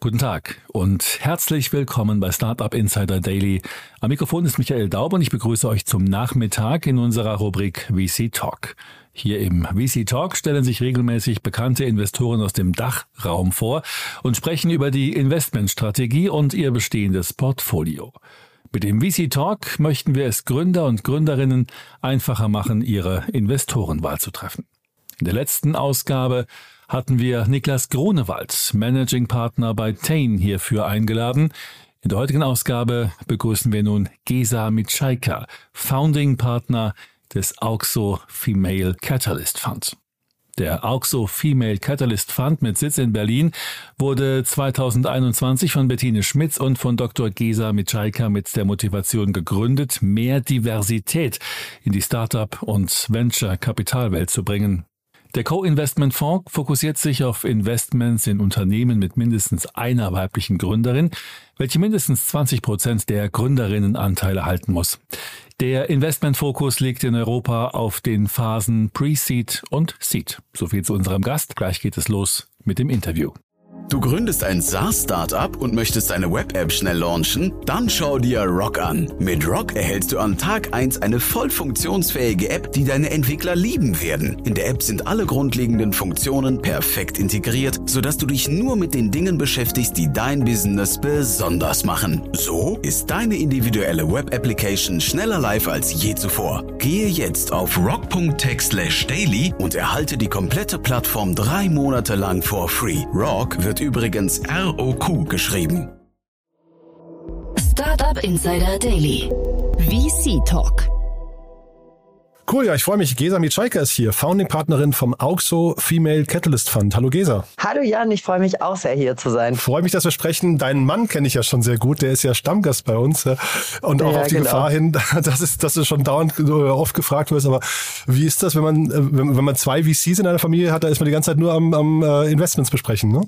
Guten Tag und herzlich willkommen bei Startup Insider Daily. Am Mikrofon ist Michael Daub und ich begrüße euch zum Nachmittag in unserer Rubrik VC Talk. Hier im VC Talk stellen sich regelmäßig bekannte Investoren aus dem Dachraum vor und sprechen über die Investmentstrategie und ihr bestehendes Portfolio. Mit dem VC Talk möchten wir es Gründer und Gründerinnen einfacher machen, ihre Investorenwahl zu treffen. In der letzten Ausgabe hatten wir Niklas Grunewald, Managing Partner bei Tain, hierfür eingeladen. In der heutigen Ausgabe begrüßen wir nun Gesa Mitschaika, Founding Partner des Auxo Female Catalyst Fund. Der Auxo Female Catalyst Fund mit Sitz in Berlin wurde 2021 von Bettine Schmitz und von Dr. Gesa Mitschaika mit der Motivation gegründet, mehr Diversität in die Startup- und Venture-Kapitalwelt zu bringen. Der Co-Investment-Fonds fokussiert sich auf Investments in Unternehmen mit mindestens einer weiblichen Gründerin, welche mindestens 20 Prozent der Gründerinnenanteile halten muss. Der Investmentfokus liegt in Europa auf den Phasen Pre-Seed und Seed. Soviel zu unserem Gast. Gleich geht es los mit dem Interview. Du gründest ein SaaS-Startup und möchtest eine Web-App schnell launchen? Dann schau dir Rock an. Mit Rock erhältst du an Tag 1 eine voll funktionsfähige App, die deine Entwickler lieben werden. In der App sind alle grundlegenden Funktionen perfekt integriert, sodass du dich nur mit den Dingen beschäftigst, die dein Business besonders machen. So ist deine individuelle Web-Application schneller live als je zuvor. Gehe jetzt auf rock.tech/daily und erhalte die komplette Plattform drei Monate lang for free. Rock wird übrigens ROQ geschrieben. Startup Insider Daily. VC Talk. Cool, ja, ich freue mich. Gesa Mitschaika ist hier, Founding-Partnerin vom Auxo Female Catalyst Fund. Hallo Gesa. Hallo Jan, ich freue mich auch sehr hier zu sein. Freue mich, dass wir sprechen. Deinen Mann kenne ich ja schon sehr gut, der ist ja Stammgast bei uns. Und auch ja, auf die genau. Gefahr hin, dass, es, dass du schon dauernd oft gefragt wirst, aber wie ist das, wenn man, wenn man zwei VCs in einer Familie hat, da ist man die ganze Zeit nur am, am äh, Investments besprechen, ne?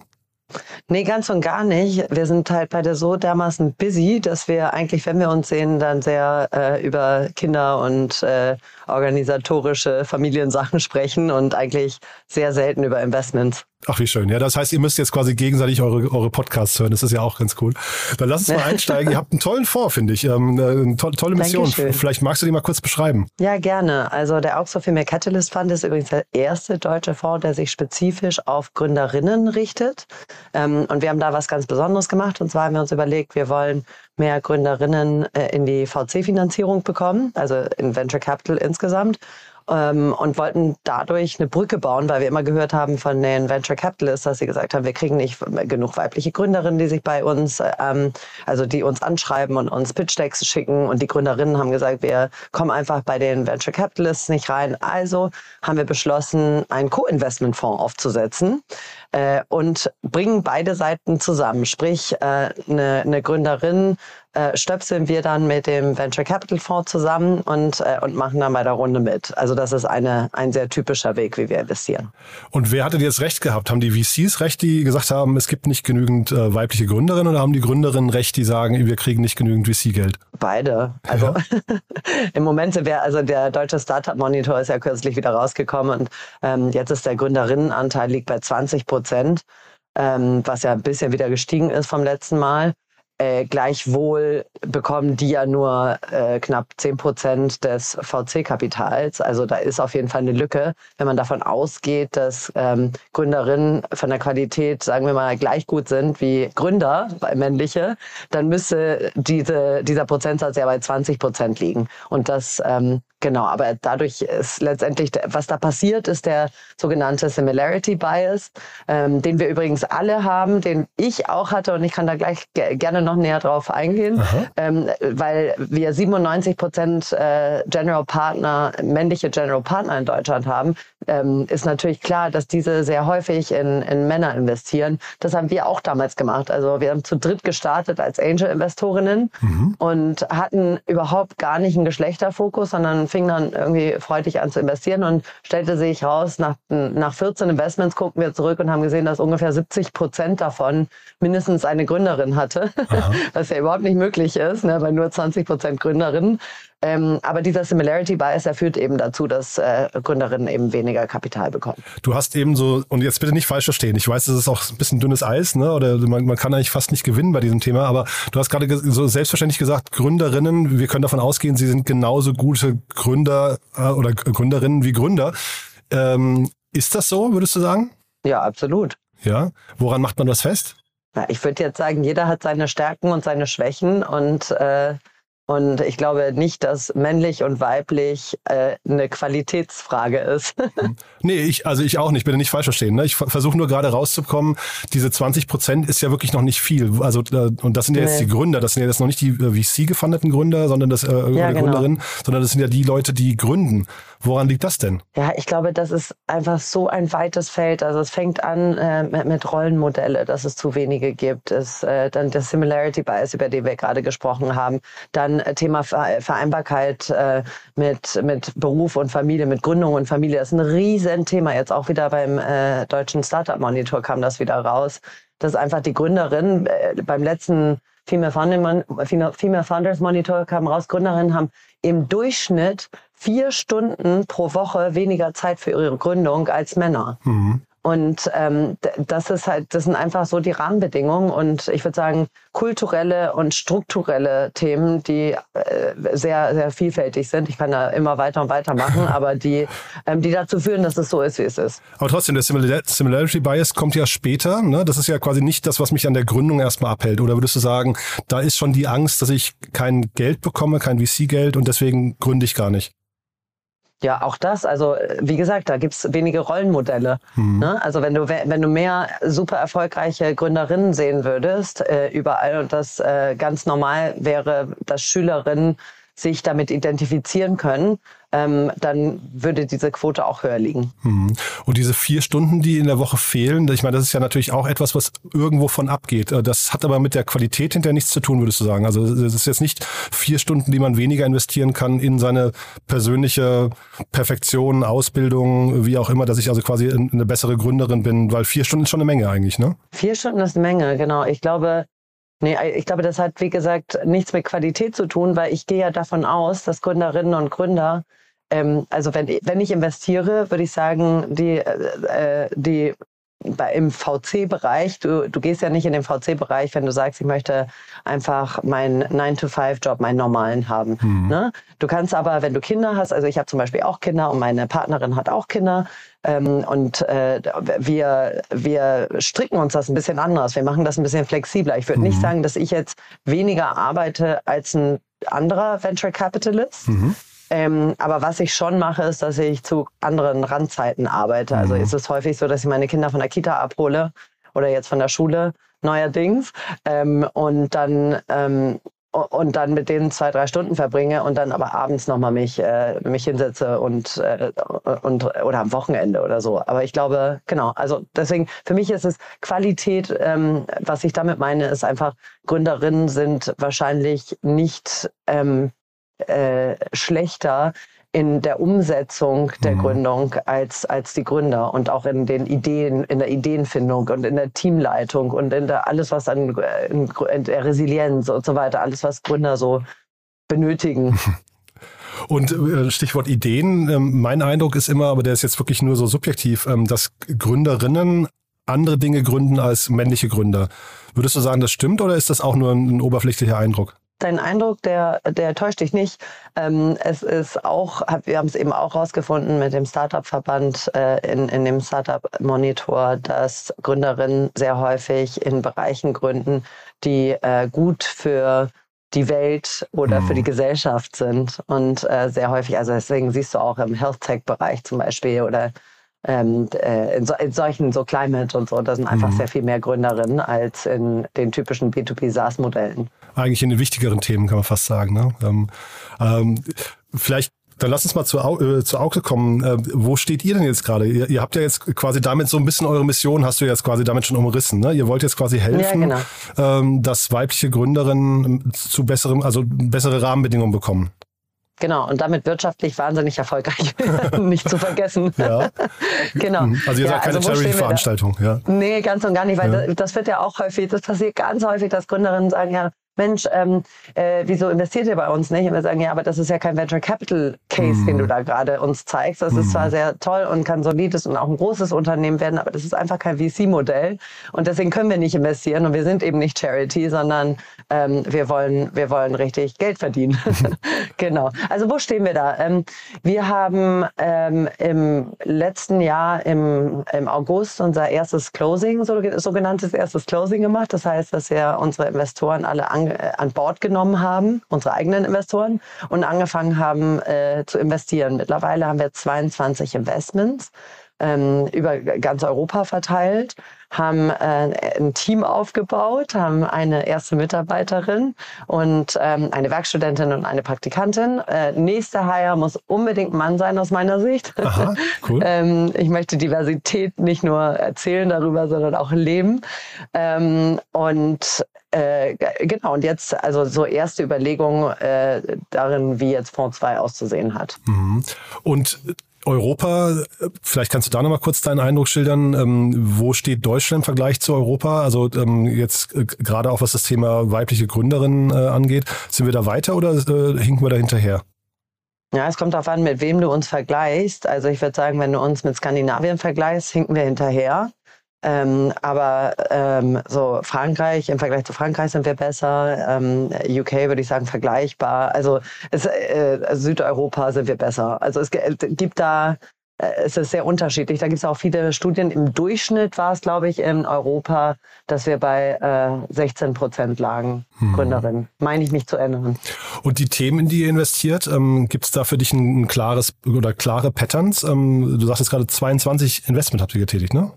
Nee, ganz und gar nicht. Wir sind halt beide so dermaßen busy, dass wir eigentlich, wenn wir uns sehen, dann sehr äh, über Kinder und äh, organisatorische Familiensachen sprechen und eigentlich sehr selten über Investments. Ach, wie schön. Ja, das heißt, ihr müsst jetzt quasi gegenseitig eure, eure Podcasts hören. Das ist ja auch ganz cool. Dann lass uns mal einsteigen. ihr habt einen tollen Fonds, finde ich. Ähm, eine to tolle Mission. Dankeschön. Vielleicht magst du die mal kurz beschreiben. Ja, gerne. Also der Auxor Female Catalyst Fund ist übrigens der erste deutsche Fonds, der sich spezifisch auf Gründerinnen richtet. Ähm, und wir haben da was ganz Besonderes gemacht. Und zwar haben wir uns überlegt, wir wollen mehr Gründerinnen äh, in die VC-Finanzierung bekommen, also in Venture Capital insgesamt ähm, und wollten dadurch eine Brücke bauen, weil wir immer gehört haben von den Venture Capitalists, dass sie gesagt haben, wir kriegen nicht genug weibliche Gründerinnen, die sich bei uns, ähm, also die uns anschreiben und uns Pitch Decks schicken. Und die Gründerinnen haben gesagt, wir kommen einfach bei den Venture Capitalists nicht rein. Also haben wir beschlossen, einen Co-Investment-Fonds aufzusetzen äh, und bringen beide Seiten zusammen. Sprich, äh, eine, eine Gründerin äh, stöpseln wir dann mit dem Venture Capital Fonds zusammen und, äh, und machen dann bei der Runde mit. Also das ist eine, ein sehr typischer Weg, wie wir investieren. Und wer hatte jetzt recht gehabt? Haben die VCs recht, die gesagt haben, es gibt nicht genügend äh, weibliche Gründerinnen oder haben die Gründerinnen recht, die sagen, wir kriegen nicht genügend VC-Geld? Beide. Also ja. im Moment sind wir, also der deutsche Startup Monitor ist ja kürzlich wieder rausgekommen und ähm, jetzt ist der Gründerinnenanteil liegt bei 20 Prozent. Ähm, was ja ein bisschen wieder gestiegen ist vom letzten Mal. Äh, gleichwohl bekommen die ja nur äh, knapp 10 Prozent des VC-Kapitals. Also da ist auf jeden Fall eine Lücke. Wenn man davon ausgeht, dass ähm, Gründerinnen von der Qualität, sagen wir mal, gleich gut sind wie Gründer, männliche, dann müsste diese, dieser Prozentsatz ja bei 20 Prozent liegen. Und das ähm, Genau, aber dadurch ist letztendlich, was da passiert, ist der sogenannte Similarity Bias, ähm, den wir übrigens alle haben, den ich auch hatte und ich kann da gleich gerne noch näher drauf eingehen, ähm, weil wir 97 Prozent äh, General Partner, männliche General Partner in Deutschland haben, ähm, ist natürlich klar, dass diese sehr häufig in, in Männer investieren. Das haben wir auch damals gemacht. Also wir haben zu dritt gestartet als Angel-Investorinnen mhm. und hatten überhaupt gar nicht einen Geschlechterfokus, sondern fingen dann irgendwie freudig an zu investieren und stellte sich raus, nach, nach 14 Investments gucken wir zurück und haben gesehen, dass ungefähr 70 Prozent davon mindestens eine Gründerin hatte, was ja überhaupt nicht möglich ist, ne, weil nur 20 Prozent Gründerinnen. Ähm, aber dieser Similarity Bias, der führt eben dazu, dass äh, Gründerinnen eben weniger Kapital bekommen. Du hast eben so, und jetzt bitte nicht falsch verstehen, ich weiß, das ist auch ein bisschen dünnes Eis, ne? oder man, man kann eigentlich fast nicht gewinnen bei diesem Thema, aber du hast gerade so selbstverständlich gesagt, Gründerinnen, wir können davon ausgehen, sie sind genauso gute Gründer äh, oder Gründerinnen wie Gründer. Ähm, ist das so, würdest du sagen? Ja, absolut. Ja, woran macht man das fest? Ja, ich würde jetzt sagen, jeder hat seine Stärken und seine Schwächen und äh, und ich glaube nicht, dass männlich und weiblich äh, eine Qualitätsfrage ist. Nee, ich, also ich auch nicht, bitte nicht falsch verstehen. Ne? Ich versuche nur gerade rauszukommen, diese 20 Prozent ist ja wirklich noch nicht viel. Also, äh, und das sind ja jetzt nee. die Gründer, das sind ja jetzt noch nicht die äh, VC gefundeten Gründer, sondern das äh, ja, genau. Gründerin, sondern das sind ja die Leute, die gründen. Woran liegt das denn? Ja, ich glaube, das ist einfach so ein weites Feld. Also es fängt an äh, mit, mit Rollenmodelle, dass es zu wenige gibt. Es, äh, dann der Similarity Bias, über den wir gerade gesprochen haben. Dann äh, Thema Vereinbarkeit äh, mit, mit Beruf und Familie, mit Gründung und Familie. Das ist ein Riesenthema. Jetzt auch wieder beim äh, deutschen Startup Monitor kam das wieder raus. Dass einfach die Gründerin äh, beim letzten Female, Founders Monitor kam raus, Gründerinnen haben im Durchschnitt vier Stunden pro Woche weniger Zeit für ihre Gründung als Männer. Mhm. Und ähm, das ist halt, das sind einfach so die Rahmenbedingungen und ich würde sagen kulturelle und strukturelle Themen, die äh, sehr sehr vielfältig sind. Ich kann da immer weiter und weiter machen, aber die ähm, die dazu führen, dass es so ist, wie es ist. Aber trotzdem, der Similarity Bias kommt ja später. Ne? Das ist ja quasi nicht das, was mich an der Gründung erstmal abhält. Oder würdest du sagen, da ist schon die Angst, dass ich kein Geld bekomme, kein VC-Geld und deswegen gründe ich gar nicht? Ja, auch das. Also wie gesagt, da gibt's wenige Rollenmodelle. Mhm. Ne? Also wenn du wenn du mehr super erfolgreiche Gründerinnen sehen würdest äh, überall und das äh, ganz normal wäre, dass Schülerinnen sich damit identifizieren können, ähm, dann würde diese Quote auch höher liegen. Mhm. Und diese vier Stunden, die in der Woche fehlen, ich meine, das ist ja natürlich auch etwas, was irgendwo von abgeht. Äh, das hat aber mit der Qualität hinterher nichts zu tun, würdest du sagen. Also es ist jetzt nicht vier Stunden, die man weniger investieren kann in seine persönliche Perfektion, Ausbildung, wie auch immer, dass ich also quasi eine bessere Gründerin bin, weil vier Stunden ist schon eine Menge eigentlich, ne? Vier Stunden ist eine Menge, genau. Ich glaube, Nee, ich glaube, das hat, wie gesagt, nichts mit Qualität zu tun, weil ich gehe ja davon aus, dass Gründerinnen und Gründer, ähm, also wenn, wenn ich investiere, würde ich sagen, die, äh, die bei, im VC-Bereich, du, du gehst ja nicht in den VC-Bereich, wenn du sagst, ich möchte einfach meinen 9-to-5-Job, meinen normalen haben. Mhm. Ne? Du kannst aber, wenn du Kinder hast, also ich habe zum Beispiel auch Kinder und meine Partnerin hat auch Kinder, ähm, und äh, wir, wir stricken uns das ein bisschen anders. Wir machen das ein bisschen flexibler. Ich würde mhm. nicht sagen, dass ich jetzt weniger arbeite als ein anderer Venture Capitalist. Mhm. Ähm, aber was ich schon mache, ist, dass ich zu anderen Randzeiten arbeite. Also mhm. ist es häufig so, dass ich meine Kinder von der Kita abhole oder jetzt von der Schule neuerdings ähm, und dann ähm, und dann mit denen zwei, drei Stunden verbringe und dann aber abends nochmal mich, äh, mich hinsetze und, äh, und oder am Wochenende oder so. Aber ich glaube, genau, also deswegen, für mich ist es Qualität, ähm, was ich damit meine, ist einfach, Gründerinnen sind wahrscheinlich nicht ähm, äh, schlechter in der Umsetzung der mhm. Gründung als, als die Gründer und auch in den Ideen, in der Ideenfindung und in der Teamleitung und in der alles, was an in, in der Resilienz und so weiter, alles, was Gründer so benötigen. Und äh, Stichwort Ideen, ähm, mein Eindruck ist immer, aber der ist jetzt wirklich nur so subjektiv, ähm, dass Gründerinnen andere Dinge gründen als männliche Gründer. Würdest du sagen, das stimmt oder ist das auch nur ein oberflächlicher Eindruck? Dein Eindruck, der, der täuscht dich nicht. Ähm, es ist auch, wir haben es eben auch rausgefunden mit dem Startup-Verband äh, in, in dem Startup-Monitor, dass Gründerinnen sehr häufig in Bereichen gründen, die äh, gut für die Welt oder mhm. für die mhm. Gesellschaft sind. Und äh, sehr häufig, also deswegen siehst du auch im Health-Tech-Bereich zum Beispiel oder ähm, äh, in, so, in, solchen, so Climate und so, da sind einfach mhm. sehr viel mehr Gründerinnen als in den typischen B2B SaaS-Modellen eigentlich in den wichtigeren Themen, kann man fast sagen. Ne? Ähm, ähm, vielleicht Dann lass uns mal zu, äh, zu Auke kommen. Äh, wo steht ihr denn jetzt gerade? Ihr, ihr, habt ja jetzt quasi damit so ein bisschen eure Mission, hast du jetzt quasi damit schon umrissen. Ne? Ihr wollt jetzt quasi helfen, ja, genau. ähm, dass weibliche Gründerinnen zu besserem, also bessere Rahmenbedingungen bekommen. Genau, und damit wirtschaftlich wahnsinnig erfolgreich, nicht zu vergessen. Ja. genau. Also ihr ja, seid keine also Charity-Veranstaltung, ja? Nee, ganz und gar nicht, weil ja. das, das, wird ja auch häufig, das passiert ganz häufig, dass Gründerinnen sagen, ja, Mensch, ähm, äh, wieso investiert ihr bei uns nicht? Und wir sagen, ja, aber das ist ja kein Venture Capital Case, mm. den du mhm. da gerade uns zeigst. Das mm. ist zwar mhm. sehr toll und kann solides und auch ein großes Unternehmen werden, aber das ist einfach kein VC-Modell. Und deswegen können wir nicht investieren. Und wir sind eben nicht Charity, sondern ähm, wir, wollen, wir wollen richtig Geld verdienen. genau. Also wo stehen wir da? Ähm, wir haben ähm, im letzten Jahr im, im August unser erstes Closing, so, sogenanntes erstes Closing gemacht. Das heißt, dass wir unsere Investoren alle an, äh, an Bord genommen haben, unsere eigenen Investoren, und angefangen haben äh, zu investieren. Mittlerweile haben wir 22 Investments ähm, über ganz Europa verteilt, haben äh, ein Team aufgebaut, haben eine erste Mitarbeiterin und ähm, eine Werkstudentin und eine Praktikantin. Äh, nächster Hire muss unbedingt Mann sein aus meiner Sicht. Aha, cool. ähm, ich möchte Diversität nicht nur erzählen darüber, sondern auch leben. Ähm, und äh, genau, und jetzt also so erste Überlegungen äh, darin, wie jetzt Fonds 2 auszusehen hat. Mhm. Und Europa, vielleicht kannst du da nochmal kurz deinen Eindruck schildern. Ähm, wo steht Deutschland im Vergleich zu Europa? Also ähm, jetzt äh, gerade auch was das Thema weibliche Gründerinnen äh, angeht. Sind wir da weiter oder äh, hinken wir da hinterher? Ja, es kommt darauf an, mit wem du uns vergleichst. Also ich würde sagen, wenn du uns mit Skandinavien vergleichst, hinken wir hinterher. Ähm, aber ähm, so Frankreich, im Vergleich zu Frankreich sind wir besser. Ähm, UK würde ich sagen vergleichbar. Also es, äh, Südeuropa sind wir besser. Also es gibt da, äh, es ist sehr unterschiedlich. Da gibt es auch viele Studien. Im Durchschnitt war es, glaube ich, in Europa, dass wir bei äh, 16 Prozent lagen, hm. Gründerin. Meine ich mich zu erinnern. Und die Themen, in die ihr investiert, ähm, gibt es da für dich ein, ein, klares oder klare Patterns? Ähm, du sagst jetzt gerade 22 Investment habt ihr getätigt, ne?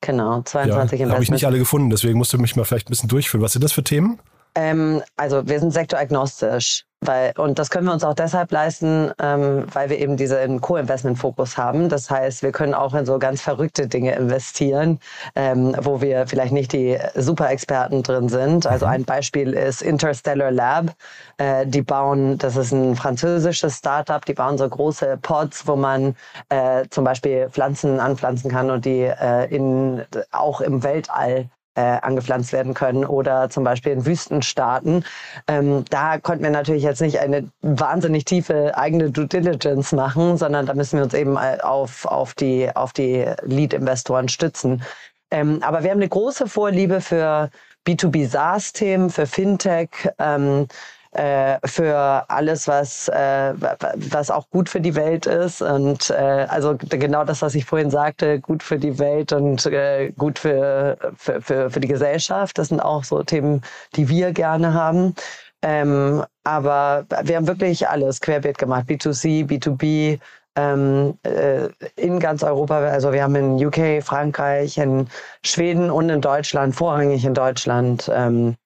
Genau, 22 ja, Habe ich nicht alle gefunden, deswegen musst du mich mal vielleicht ein bisschen durchführen. Was sind das für Themen? Ähm, also wir sind sektoragnostisch. Weil, und das können wir uns auch deshalb leisten, ähm, weil wir eben diesen Co-Investment-Fokus haben. Das heißt, wir können auch in so ganz verrückte Dinge investieren, ähm, wo wir vielleicht nicht die Super-Experten drin sind. Also mhm. ein Beispiel ist Interstellar Lab. Äh, die bauen, das ist ein französisches Startup, die bauen so große Pods, wo man äh, zum Beispiel Pflanzen anpflanzen kann und die äh, in, auch im Weltall äh, angepflanzt werden können oder zum Beispiel in Wüstenstaaten. Ähm, da konnten wir natürlich jetzt nicht eine wahnsinnig tiefe eigene Due Diligence machen, sondern da müssen wir uns eben auf, auf die, auf die Lead-Investoren stützen. Ähm, aber wir haben eine große Vorliebe für B2B SaaS-Themen, für Fintech. Ähm, äh, für alles, was, äh, was auch gut für die Welt ist. Und äh, also genau das, was ich vorhin sagte, gut für die Welt und äh, gut für, für, für, für die Gesellschaft. Das sind auch so Themen, die wir gerne haben. Ähm, aber wir haben wirklich alles querbeet gemacht. B2C, B2B, ähm, äh, in ganz Europa. Also wir haben in UK, Frankreich, in Schweden und in Deutschland, vorrangig in Deutschland, ähm,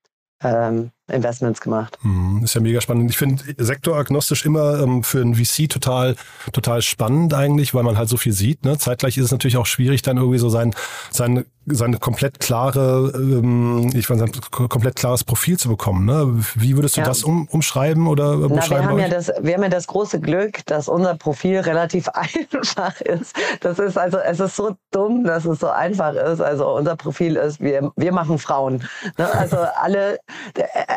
ähm, Investments gemacht. Mhm, ist ja mega spannend. Ich finde sektoragnostisch immer ähm, für ein VC total, total spannend eigentlich, weil man halt so viel sieht. Ne? Zeitgleich ist es natürlich auch schwierig, dann irgendwie so sein, sein seine komplett klare, ähm, ich weiß nicht, komplett klares Profil zu bekommen. Ne? Wie würdest du ja. das um, umschreiben oder Na, beschreiben? Wir haben, ja das, wir haben ja das große Glück, dass unser Profil relativ einfach ist. Das ist also, es ist so dumm, dass es so einfach ist. Also unser Profil ist, wir, wir machen Frauen. Ne? Also alle,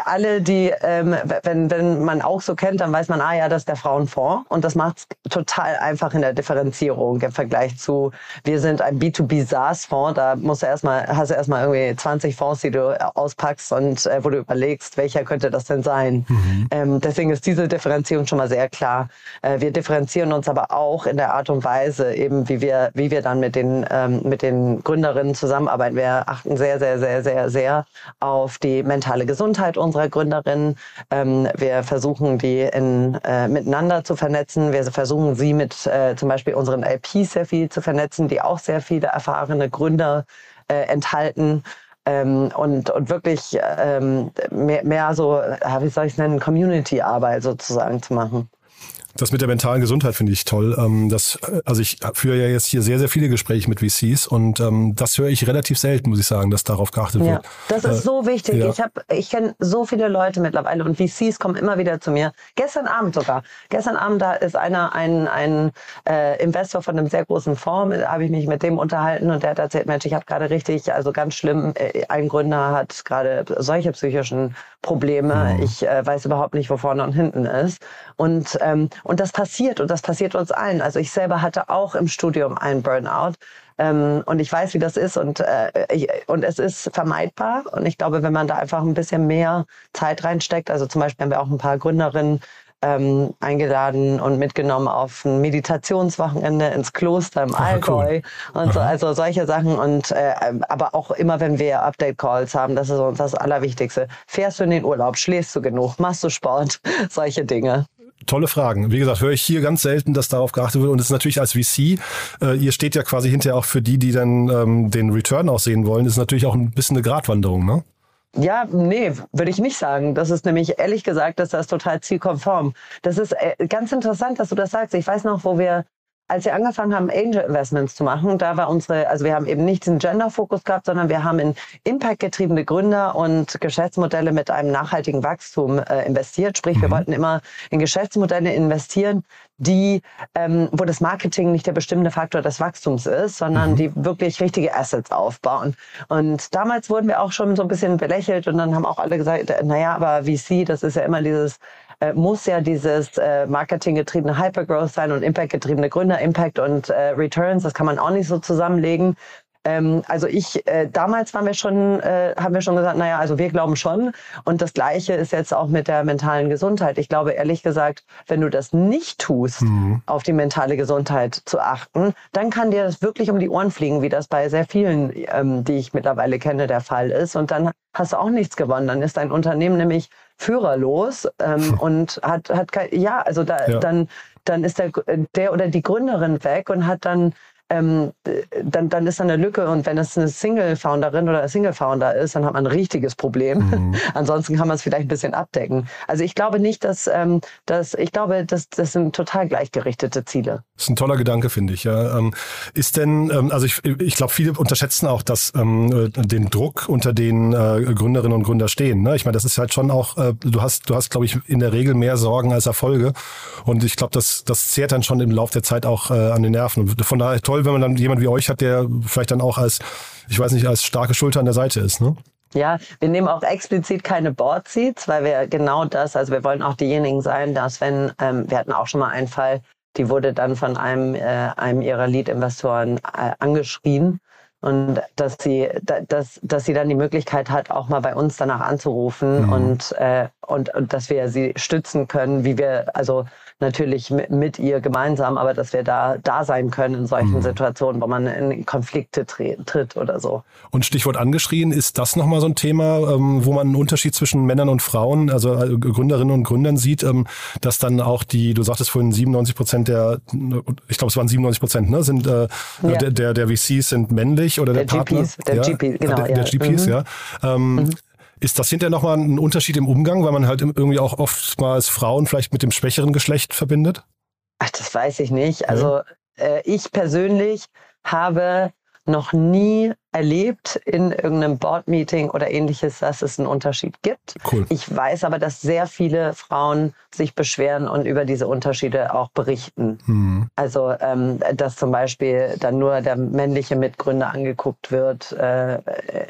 alle, die, ähm, wenn, wenn man auch so kennt, dann weiß man, ah ja, das ist der Frauenfonds. Und das macht es total einfach in der Differenzierung im Vergleich zu, wir sind ein B2B SaaS-Fonds, da muss musst du erstmal, hast du erstmal irgendwie 20 Fonds, die du auspackst und äh, wo du überlegst, welcher könnte das denn sein. Mhm. Ähm, deswegen ist diese Differenzierung schon mal sehr klar. Äh, wir differenzieren uns aber auch in der Art und Weise, eben wie wir, wie wir dann mit den, ähm, mit den Gründerinnen zusammenarbeiten. Wir achten sehr, sehr, sehr, sehr, sehr auf die mentale Gesundheit unserer Gründerinnen. Ähm, wir versuchen, die in, äh, miteinander zu vernetzen. Wir versuchen, sie mit äh, zum Beispiel unseren LPs sehr viel zu vernetzen, die auch sehr viele erfahrene Gründer äh, enthalten. Ähm, und, und wirklich ähm, mehr, mehr so, wie soll ich es nennen, Community-Arbeit sozusagen zu machen. Das mit der mentalen Gesundheit finde ich toll. Ähm, das, also ich führe ja jetzt hier sehr, sehr viele Gespräche mit VCs und ähm, das höre ich relativ selten, muss ich sagen, dass darauf geachtet ja, wird. Das ist äh, so wichtig. Ja. Ich, ich kenne so viele Leute mittlerweile und VCs kommen immer wieder zu mir. Gestern Abend sogar. Gestern Abend da ist einer, ein, ein äh, Investor von einem sehr großen Fonds, habe ich mich mit dem unterhalten und der hat erzählt, Mensch, ich habe gerade richtig, also ganz schlimm, äh, ein Gründer hat gerade solche psychischen Probleme. Mhm. Ich äh, weiß überhaupt nicht, wo vorne und hinten ist. Und, ähm, und das passiert und das passiert uns allen. Also ich selber hatte auch im Studium einen Burnout. Ähm, und ich weiß, wie das ist und, äh, ich, und es ist vermeidbar. Und ich glaube, wenn man da einfach ein bisschen mehr Zeit reinsteckt, also zum Beispiel haben wir auch ein paar Gründerinnen ähm, eingeladen und mitgenommen auf ein Meditationswochenende ins Kloster im Allgäu cool. und so, also solche Sachen und äh, aber auch immer wenn wir Update Calls haben, das ist uns das Allerwichtigste. Fährst du in den Urlaub, schläfst du genug, machst du Sport, solche Dinge tolle Fragen. Wie gesagt, höre ich hier ganz selten, dass darauf geachtet wird. Und es ist natürlich als VC, äh, ihr steht ja quasi hinterher auch für die, die dann ähm, den Return auch sehen wollen, das ist natürlich auch ein bisschen eine Gratwanderung, ne? Ja, nee, würde ich nicht sagen. Das ist nämlich ehrlich gesagt, dass das total zielkonform. Das ist äh, ganz interessant, dass du das sagst. Ich weiß noch, wo wir als wir angefangen haben, Angel Investments zu machen, da war unsere, also wir haben eben nicht den Gender-Fokus gehabt, sondern wir haben in Impact-getriebene Gründer und Geschäftsmodelle mit einem nachhaltigen Wachstum äh, investiert. Sprich, mhm. wir wollten immer in Geschäftsmodelle investieren, die, ähm, wo das Marketing nicht der bestimmende Faktor des Wachstums ist, sondern mhm. die wirklich richtige Assets aufbauen. Und damals wurden wir auch schon so ein bisschen belächelt und dann haben auch alle gesagt, naja, aber VC, das ist ja immer dieses äh, muss ja dieses äh, marketinggetriebene Hypergrowth sein und impactgetriebene Gründer, Impact und äh, Returns. Das kann man auch nicht so zusammenlegen. Ähm, also ich, äh, damals waren wir schon, äh, haben wir schon gesagt, naja, also wir glauben schon. Und das Gleiche ist jetzt auch mit der mentalen Gesundheit. Ich glaube ehrlich gesagt, wenn du das nicht tust, mhm. auf die mentale Gesundheit zu achten, dann kann dir das wirklich um die Ohren fliegen, wie das bei sehr vielen, ähm, die ich mittlerweile kenne, der Fall ist. Und dann hast du auch nichts gewonnen. Dann ist dein Unternehmen nämlich führerlos ähm, hm. und hat, hat kein, ja, also da, ja. dann, dann ist der, der oder die Gründerin weg und hat dann ähm, dann, dann ist da eine Lücke und wenn es eine Single-Founderin oder ein Single-Founder ist, dann hat man ein richtiges Problem. Mhm. Ansonsten kann man es vielleicht ein bisschen abdecken. Also ich glaube nicht, dass, ähm, dass ich glaube, dass das sind total gleichgerichtete Ziele. Das ist ein toller Gedanke, finde ich. Ja. Ähm, ist denn, ähm, also ich, ich glaube, viele unterschätzen auch dass ähm, den Druck, unter den äh, Gründerinnen und Gründer stehen. Ne? Ich meine, das ist halt schon auch, äh, du hast, du hast, glaube ich, in der Regel mehr Sorgen als Erfolge. Und ich glaube, das, das zehrt dann schon im Laufe der Zeit auch äh, an den Nerven. Von daher toll, toll, wenn man dann jemand wie euch hat, der vielleicht dann auch als, ich weiß nicht, als starke Schulter an der Seite ist, ne? Ja, wir nehmen auch explizit keine Board Seats, weil wir genau das, also wir wollen auch diejenigen sein, dass wenn, ähm, wir hatten auch schon mal einen Fall, die wurde dann von einem, äh, einem ihrer Lead-Investoren äh, angeschrien und dass sie, dass, dass sie dann die Möglichkeit hat, auch mal bei uns danach anzurufen mhm. und, äh, und, und dass wir sie stützen können, wie wir, also natürlich mit, mit ihr gemeinsam, aber dass wir da da sein können in solchen mhm. Situationen, wo man in Konflikte tritt oder so. Und Stichwort angeschrien, ist das nochmal so ein Thema, ähm, wo man einen Unterschied zwischen Männern und Frauen, also äh, Gründerinnen und Gründern sieht, ähm, dass dann auch die, du sagtest vorhin 97 Prozent der, ich glaube es waren 97 Prozent, ne, sind äh, ja. der, der, der VCs sind männlich oder der, der Partner? GPs, der ja, GP, genau. Der, der ja. GPs, mhm. ja. Ähm, mhm. Ist das hinterher nochmal ein Unterschied im Umgang, weil man halt irgendwie auch oftmals Frauen vielleicht mit dem schwächeren Geschlecht verbindet? Ach, das weiß ich nicht. Also äh, ich persönlich habe noch nie erlebt in irgendeinem Board-Meeting oder ähnliches, dass es einen Unterschied gibt. Cool. Ich weiß aber, dass sehr viele Frauen sich beschweren und über diese Unterschiede auch berichten. Mhm. Also, ähm, dass zum Beispiel dann nur der männliche Mitgründer angeguckt wird, äh,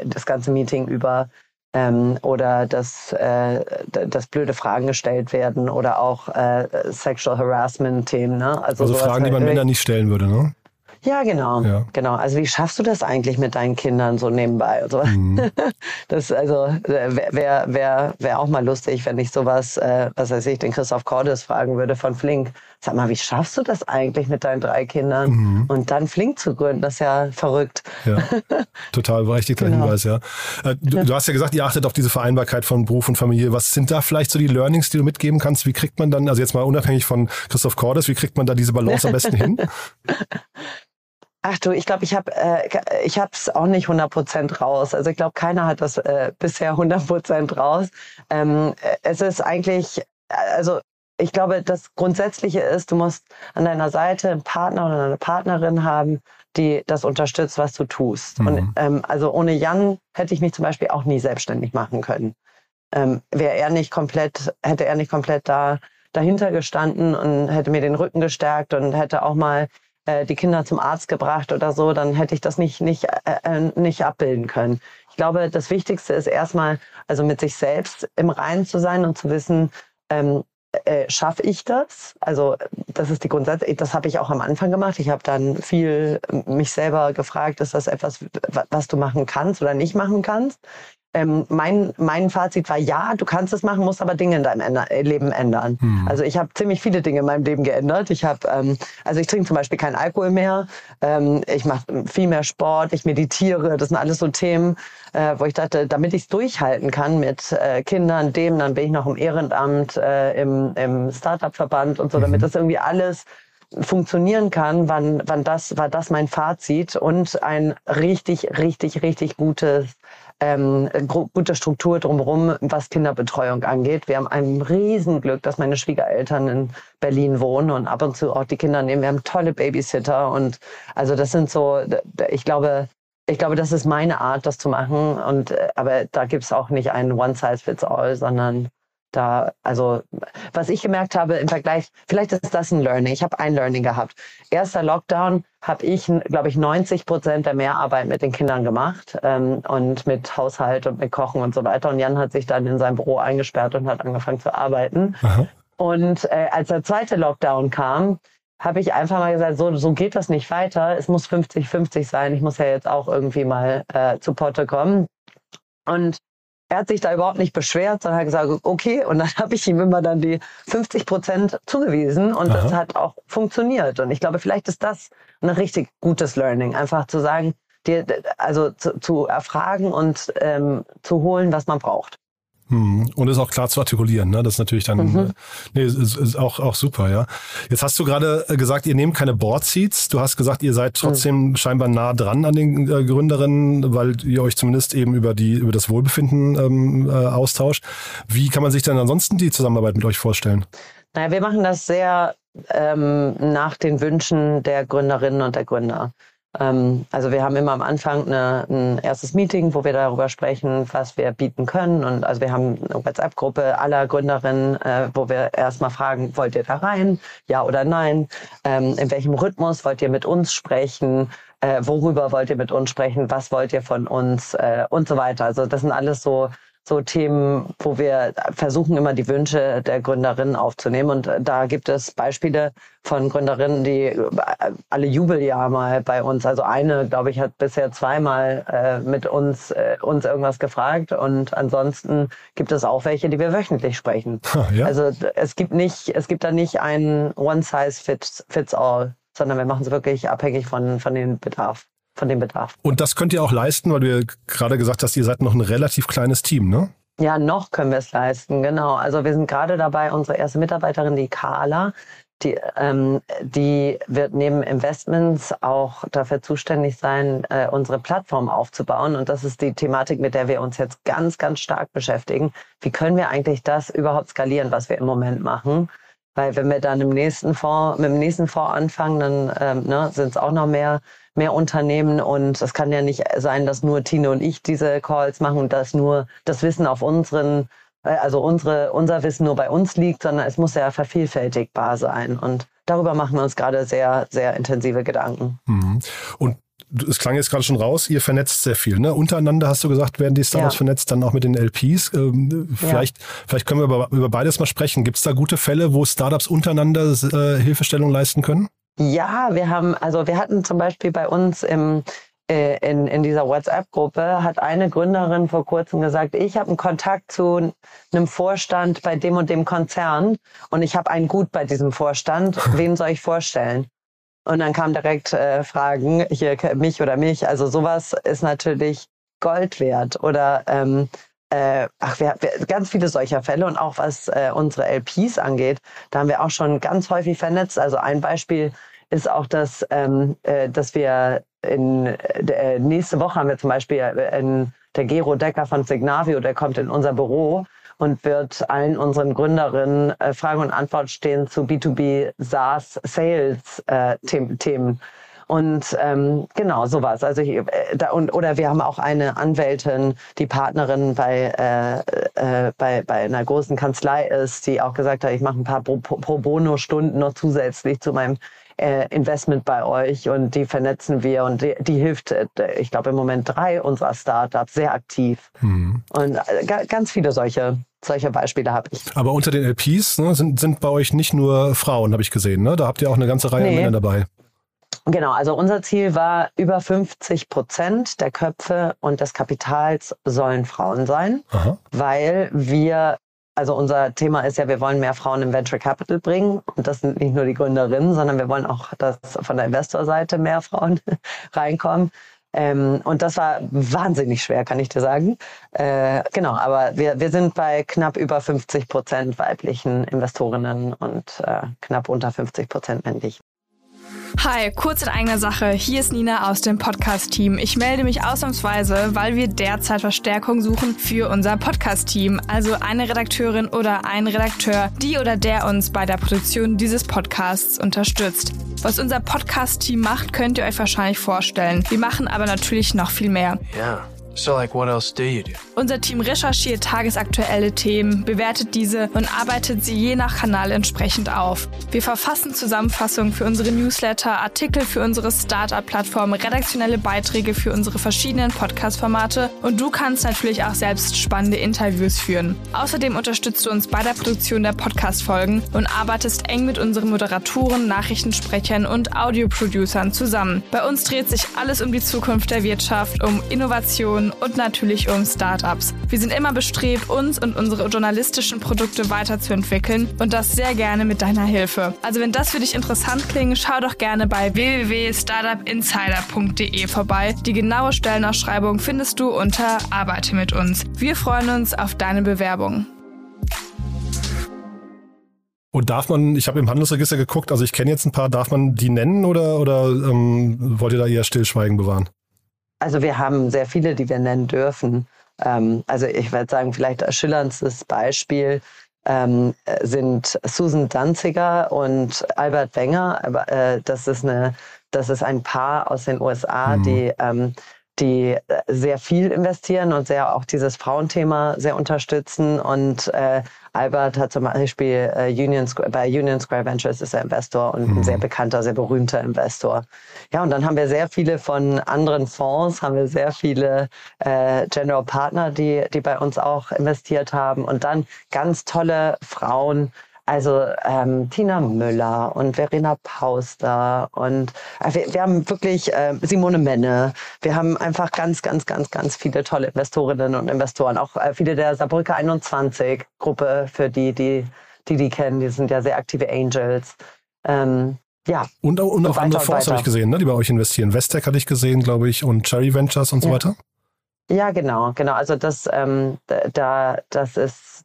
das ganze Meeting über ähm, oder dass, äh, dass blöde Fragen gestellt werden oder auch äh, Sexual Harassment-Themen. Ne? Also, also Fragen, die man Männern nicht stellen würde, ne? Ja, genau. Ja. Genau. Also wie schaffst du das eigentlich mit deinen Kindern so nebenbei? Also, mhm. das also wäre wär, wär auch mal lustig, wenn ich sowas, äh, was weiß ich, den Christoph Cordes fragen würde von Flink. Sag mal, wie schaffst du das eigentlich mit deinen drei Kindern? Mhm. Und dann Flink zu gründen, das ist ja verrückt. Ja, total berechtigter genau. Hinweis, ja. Äh, du, du, hast ja gesagt, ihr achtet auf diese Vereinbarkeit von Beruf und Familie. Was sind da vielleicht so die Learnings, die du mitgeben kannst? Wie kriegt man dann, also jetzt mal unabhängig von Christoph Cordes, wie kriegt man da diese Balance am besten hin? Ach du, ich glaube, ich habe äh, ich habe es auch nicht 100% raus. Also ich glaube, keiner hat das äh, bisher 100% raus. Ähm, äh, es ist eigentlich, also ich glaube, das Grundsätzliche ist, du musst an deiner Seite einen Partner oder eine Partnerin haben, die das unterstützt, was du tust. Mhm. Und ähm, also ohne Jan hätte ich mich zum Beispiel auch nie selbstständig machen können. Ähm, Wäre er nicht komplett, hätte er nicht komplett da dahinter gestanden und hätte mir den Rücken gestärkt und hätte auch mal äh, die Kinder zum Arzt gebracht oder so, dann hätte ich das nicht nicht äh, äh nicht abbilden können. Ich glaube, das Wichtigste ist erstmal, also mit sich selbst im Reinen zu sein und zu wissen, ähm, äh, schaffe ich das? Also das ist die Grundsatz. Das habe ich auch am Anfang gemacht. Ich habe dann viel mich selber gefragt, ist das etwas, was du machen kannst oder nicht machen kannst? Ähm, mein, mein Fazit war, ja, du kannst es machen, musst aber Dinge in deinem Änder äh, Leben ändern. Mhm. Also ich habe ziemlich viele Dinge in meinem Leben geändert. Ich habe, ähm, also ich trinke zum Beispiel keinen Alkohol mehr. Ähm, ich mache viel mehr Sport, ich meditiere. Das sind alles so Themen, äh, wo ich dachte, damit ich es durchhalten kann mit äh, Kindern, dem, dann bin ich noch im Ehrenamt, äh, im, im Startup-Verband und so, mhm. damit das irgendwie alles funktionieren kann, wann, wann das, war das mein Fazit und ein richtig, richtig, richtig gutes ähm, gute Struktur drumherum, was Kinderbetreuung angeht. Wir haben ein Riesenglück, dass meine Schwiegereltern in Berlin wohnen und ab und zu auch die Kinder nehmen. Wir haben tolle Babysitter und also das sind so, ich glaube, ich glaube, das ist meine Art, das zu machen. Und äh, aber da gibt es auch nicht einen One Size Fits All, sondern da, also was ich gemerkt habe im Vergleich, vielleicht ist das ein Learning. Ich habe ein Learning gehabt. Erster Lockdown habe ich, glaube ich, 90 Prozent der Mehrarbeit mit den Kindern gemacht ähm, und mit Haushalt und mit Kochen und so weiter. Und Jan hat sich dann in sein Büro eingesperrt und hat angefangen zu arbeiten. Aha. Und äh, als der zweite Lockdown kam, habe ich einfach mal gesagt, so, so geht das nicht weiter. Es muss 50-50 sein. Ich muss ja jetzt auch irgendwie mal äh, zu Potte kommen. Und er hat sich da überhaupt nicht beschwert, sondern hat gesagt, okay, und dann habe ich ihm immer dann die 50 Prozent zugewiesen und Aha. das hat auch funktioniert. Und ich glaube, vielleicht ist das ein richtig gutes Learning, einfach zu sagen, dir, also zu, zu erfragen und ähm, zu holen, was man braucht. Hm. Und ist auch klar zu artikulieren, ne? Das ist natürlich dann, mhm. Äh, nee, ist, ist auch, auch super, ja. Jetzt hast du gerade äh, gesagt, ihr nehmt keine Board Seats. Du hast gesagt, ihr seid trotzdem mhm. scheinbar nah dran an den äh, Gründerinnen, weil ihr euch zumindest eben über die, über das Wohlbefinden ähm, äh, austauscht. Wie kann man sich denn ansonsten die Zusammenarbeit mit euch vorstellen? Naja, wir machen das sehr ähm, nach den Wünschen der Gründerinnen und der Gründer. Ähm, also wir haben immer am Anfang eine, ein erstes Meeting, wo wir darüber sprechen, was wir bieten können. Und also wir haben eine WhatsApp-Gruppe aller Gründerinnen, äh, wo wir erstmal fragen, wollt ihr da rein? Ja oder nein? Ähm, in welchem Rhythmus wollt ihr mit uns sprechen? Äh, worüber wollt ihr mit uns sprechen? Was wollt ihr von uns? Äh, und so weiter. Also das sind alles so so Themen, wo wir versuchen immer die Wünsche der Gründerinnen aufzunehmen. Und da gibt es Beispiele von Gründerinnen, die alle Jubeljahr mal bei uns, also eine, glaube ich, hat bisher zweimal äh, mit uns, äh, uns irgendwas gefragt. Und ansonsten gibt es auch welche, die wir wöchentlich sprechen. Ja. Also es gibt nicht, es gibt da nicht ein One Size fits, fits all, sondern wir machen es wirklich abhängig von, von den Bedarf von dem Bedarf. Und das könnt ihr auch leisten, weil du ja gerade gesagt hast, ihr seid noch ein relativ kleines Team, ne? Ja, noch können wir es leisten, genau. Also wir sind gerade dabei, unsere erste Mitarbeiterin, die Carla, die, ähm, die wird neben Investments auch dafür zuständig sein, äh, unsere Plattform aufzubauen. Und das ist die Thematik, mit der wir uns jetzt ganz, ganz stark beschäftigen. Wie können wir eigentlich das überhaupt skalieren, was wir im Moment machen? Weil wenn wir dann im nächsten Fonds, mit dem nächsten Fonds anfangen, dann ähm, ne, sind es auch noch mehr mehr Unternehmen und es kann ja nicht sein, dass nur Tine und ich diese Calls machen und dass nur das Wissen auf unseren, äh, also unsere, unser Wissen nur bei uns liegt, sondern es muss ja vervielfältigbar sein und darüber machen wir uns gerade sehr, sehr intensive Gedanken. Mhm. Und es klang jetzt gerade schon raus, ihr vernetzt sehr viel. Ne? Untereinander hast du gesagt, werden die Startups ja. vernetzt, dann auch mit den LPs. Ähm, vielleicht, ja. vielleicht können wir über, über beides mal sprechen. Gibt es da gute Fälle, wo Startups untereinander äh, Hilfestellung leisten können? Ja, wir haben, also wir hatten zum Beispiel bei uns im, äh, in, in dieser WhatsApp-Gruppe hat eine Gründerin vor kurzem gesagt, ich habe einen Kontakt zu einem Vorstand bei dem und dem Konzern und ich habe einen Gut bei diesem Vorstand. Wen soll ich vorstellen? Und dann kamen direkt äh, Fragen, hier mich oder mich. Also sowas ist natürlich Gold wert. Oder ähm, äh, ach, wir, wir, ganz viele solcher Fälle und auch was äh, unsere LPs angeht, da haben wir auch schon ganz häufig vernetzt. Also ein Beispiel ist auch, dass, ähm, äh, dass wir in äh, nächste Woche haben wir zum Beispiel äh, in, der Gero Decker von Signavio, der kommt in unser Büro und wird allen unseren Gründerinnen äh, Frage und Antwort stehen zu B2B SaaS Sales äh, Themen. Und ähm, genau, sowas. Also ich, äh, da, und, oder wir haben auch eine Anwältin, die Partnerin bei, äh, äh, bei, bei einer großen Kanzlei ist, die auch gesagt hat, ich mache ein paar Pro, Pro Bono-Stunden noch zusätzlich zu meinem äh, Investment bei euch und die vernetzen wir und die, die hilft, äh, ich glaube im Moment drei unserer Startups sehr aktiv. Mhm. Und äh, ganz viele solche solche Beispiele habe ich. Aber unter den LPs ne, sind, sind bei euch nicht nur Frauen, habe ich gesehen. Ne? Da habt ihr auch eine ganze Reihe nee. Männer dabei. Genau, also unser Ziel war, über 50 Prozent der Köpfe und des Kapitals sollen Frauen sein, Aha. weil wir, also unser Thema ist ja, wir wollen mehr Frauen im Venture Capital bringen. Und das sind nicht nur die Gründerinnen, sondern wir wollen auch, dass von der Investorseite mehr Frauen reinkommen. Ähm, und das war wahnsinnig schwer, kann ich dir sagen. Äh, genau, aber wir, wir sind bei knapp über 50 Prozent weiblichen Investorinnen und äh, knapp unter 50 Prozent männlichen. Hi, kurz in eigener Sache. Hier ist Nina aus dem Podcast-Team. Ich melde mich ausnahmsweise, weil wir derzeit Verstärkung suchen für unser Podcast-Team. Also eine Redakteurin oder ein Redakteur, die oder der uns bei der Produktion dieses Podcasts unterstützt. Was unser Podcast-Team macht, könnt ihr euch wahrscheinlich vorstellen. Wir machen aber natürlich noch viel mehr. Ja. So like what else do you do? Unser Team recherchiert tagesaktuelle Themen, bewertet diese und arbeitet sie je nach Kanal entsprechend auf. Wir verfassen Zusammenfassungen für unsere Newsletter, Artikel für unsere Startup-Plattform, redaktionelle Beiträge für unsere verschiedenen Podcast-Formate und du kannst natürlich auch selbst spannende Interviews führen. Außerdem unterstützt du uns bei der Produktion der Podcast-Folgen und arbeitest eng mit unseren Moderatoren, Nachrichtensprechern und Audioproducern zusammen. Bei uns dreht sich alles um die Zukunft der Wirtschaft, um Innovation, und natürlich um Startups. Wir sind immer bestrebt, uns und unsere journalistischen Produkte weiterzuentwickeln und das sehr gerne mit deiner Hilfe. Also wenn das für dich interessant klingt, schau doch gerne bei www.startupinsider.de vorbei. Die genaue Stellenausschreibung findest du unter Arbeite mit uns. Wir freuen uns auf deine Bewerbung. Und darf man, ich habe im Handelsregister geguckt, also ich kenne jetzt ein paar, darf man die nennen oder, oder ähm, wollt ihr da eher Stillschweigen bewahren? Also wir haben sehr viele, die wir nennen dürfen. Ähm, also ich würde sagen, vielleicht als schillerndstes Beispiel ähm, sind Susan Danziger und Albert Wenger. Aber, äh, das ist eine, das ist ein Paar aus den USA, mhm. die ähm, die sehr viel investieren und sehr auch dieses Frauenthema sehr unterstützen und äh, Albert hat zum Beispiel äh, Union Square, bei Union Square Ventures ist er Investor und mhm. ein sehr bekannter, sehr berühmter Investor. Ja, und dann haben wir sehr viele von anderen Fonds, haben wir sehr viele äh, General Partner, die, die bei uns auch investiert haben und dann ganz tolle Frauen, also ähm, Tina Müller und Verena Pauster und äh, wir, wir, haben wirklich äh, Simone Menne. Wir haben einfach ganz, ganz, ganz, ganz viele tolle Investorinnen und Investoren. Auch äh, viele der Saarbrücker 21 Gruppe, für die, die, die die kennen. Die sind ja sehr aktive Angels. Ähm, ja. Und, und auch andere Fonds habe ich gesehen, ne, die bei euch investieren. Westec hatte ich gesehen, glaube ich, und Cherry Ventures und so ja. weiter. Ja, genau, genau. Also das, ähm, da, das ist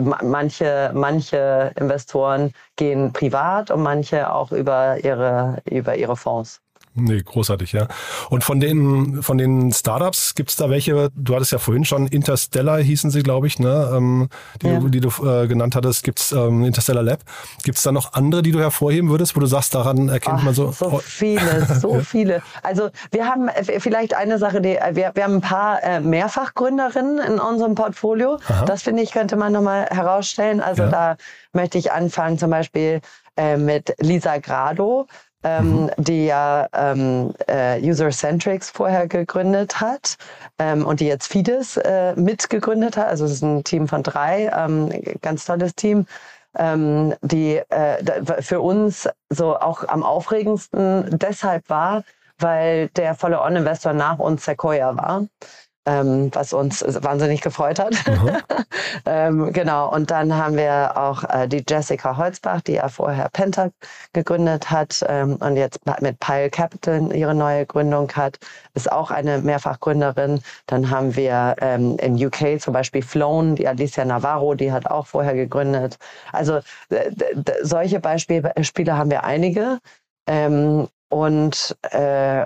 manche, manche Investoren gehen privat und manche auch über ihre, über ihre Fonds. Nee, großartig, ja. Und von den, von den Startups gibt es da welche, du hattest ja vorhin schon Interstellar hießen sie, glaube ich, ne, ähm, die, ja. du, die du äh, genannt hattest, gibt's ähm, Interstellar Lab. Gibt es da noch andere, die du hervorheben würdest, wo du sagst, daran erkennt Ach, man so? So viele, so viele. Also wir haben äh, vielleicht eine Sache, die, äh, wir, wir haben ein paar äh, Mehrfachgründerinnen in unserem Portfolio. Aha. Das finde ich, könnte man nochmal herausstellen. Also ja. da möchte ich anfangen, zum Beispiel äh, mit Lisa Grado ähm, mhm. die ja ähm, äh, User-Centrics vorher gegründet hat ähm, und die jetzt Fides äh, mitgegründet hat. Also es ist ein Team von drei, ähm, ganz tolles Team. Ähm, die äh, für uns so auch am aufregendsten deshalb war, weil der volle On-Investor nach uns Sequoia war ähm, was uns wahnsinnig gefreut hat. ähm, genau, und dann haben wir auch äh, die Jessica Holzbach, die ja vorher Penta gegründet hat ähm, und jetzt mit Pile Capital ihre neue Gründung hat, ist auch eine Mehrfachgründerin. Dann haben wir ähm, in UK zum Beispiel Flown, die Alicia Navarro, die hat auch vorher gegründet. Also solche Beispiele haben wir einige. Ähm, und äh,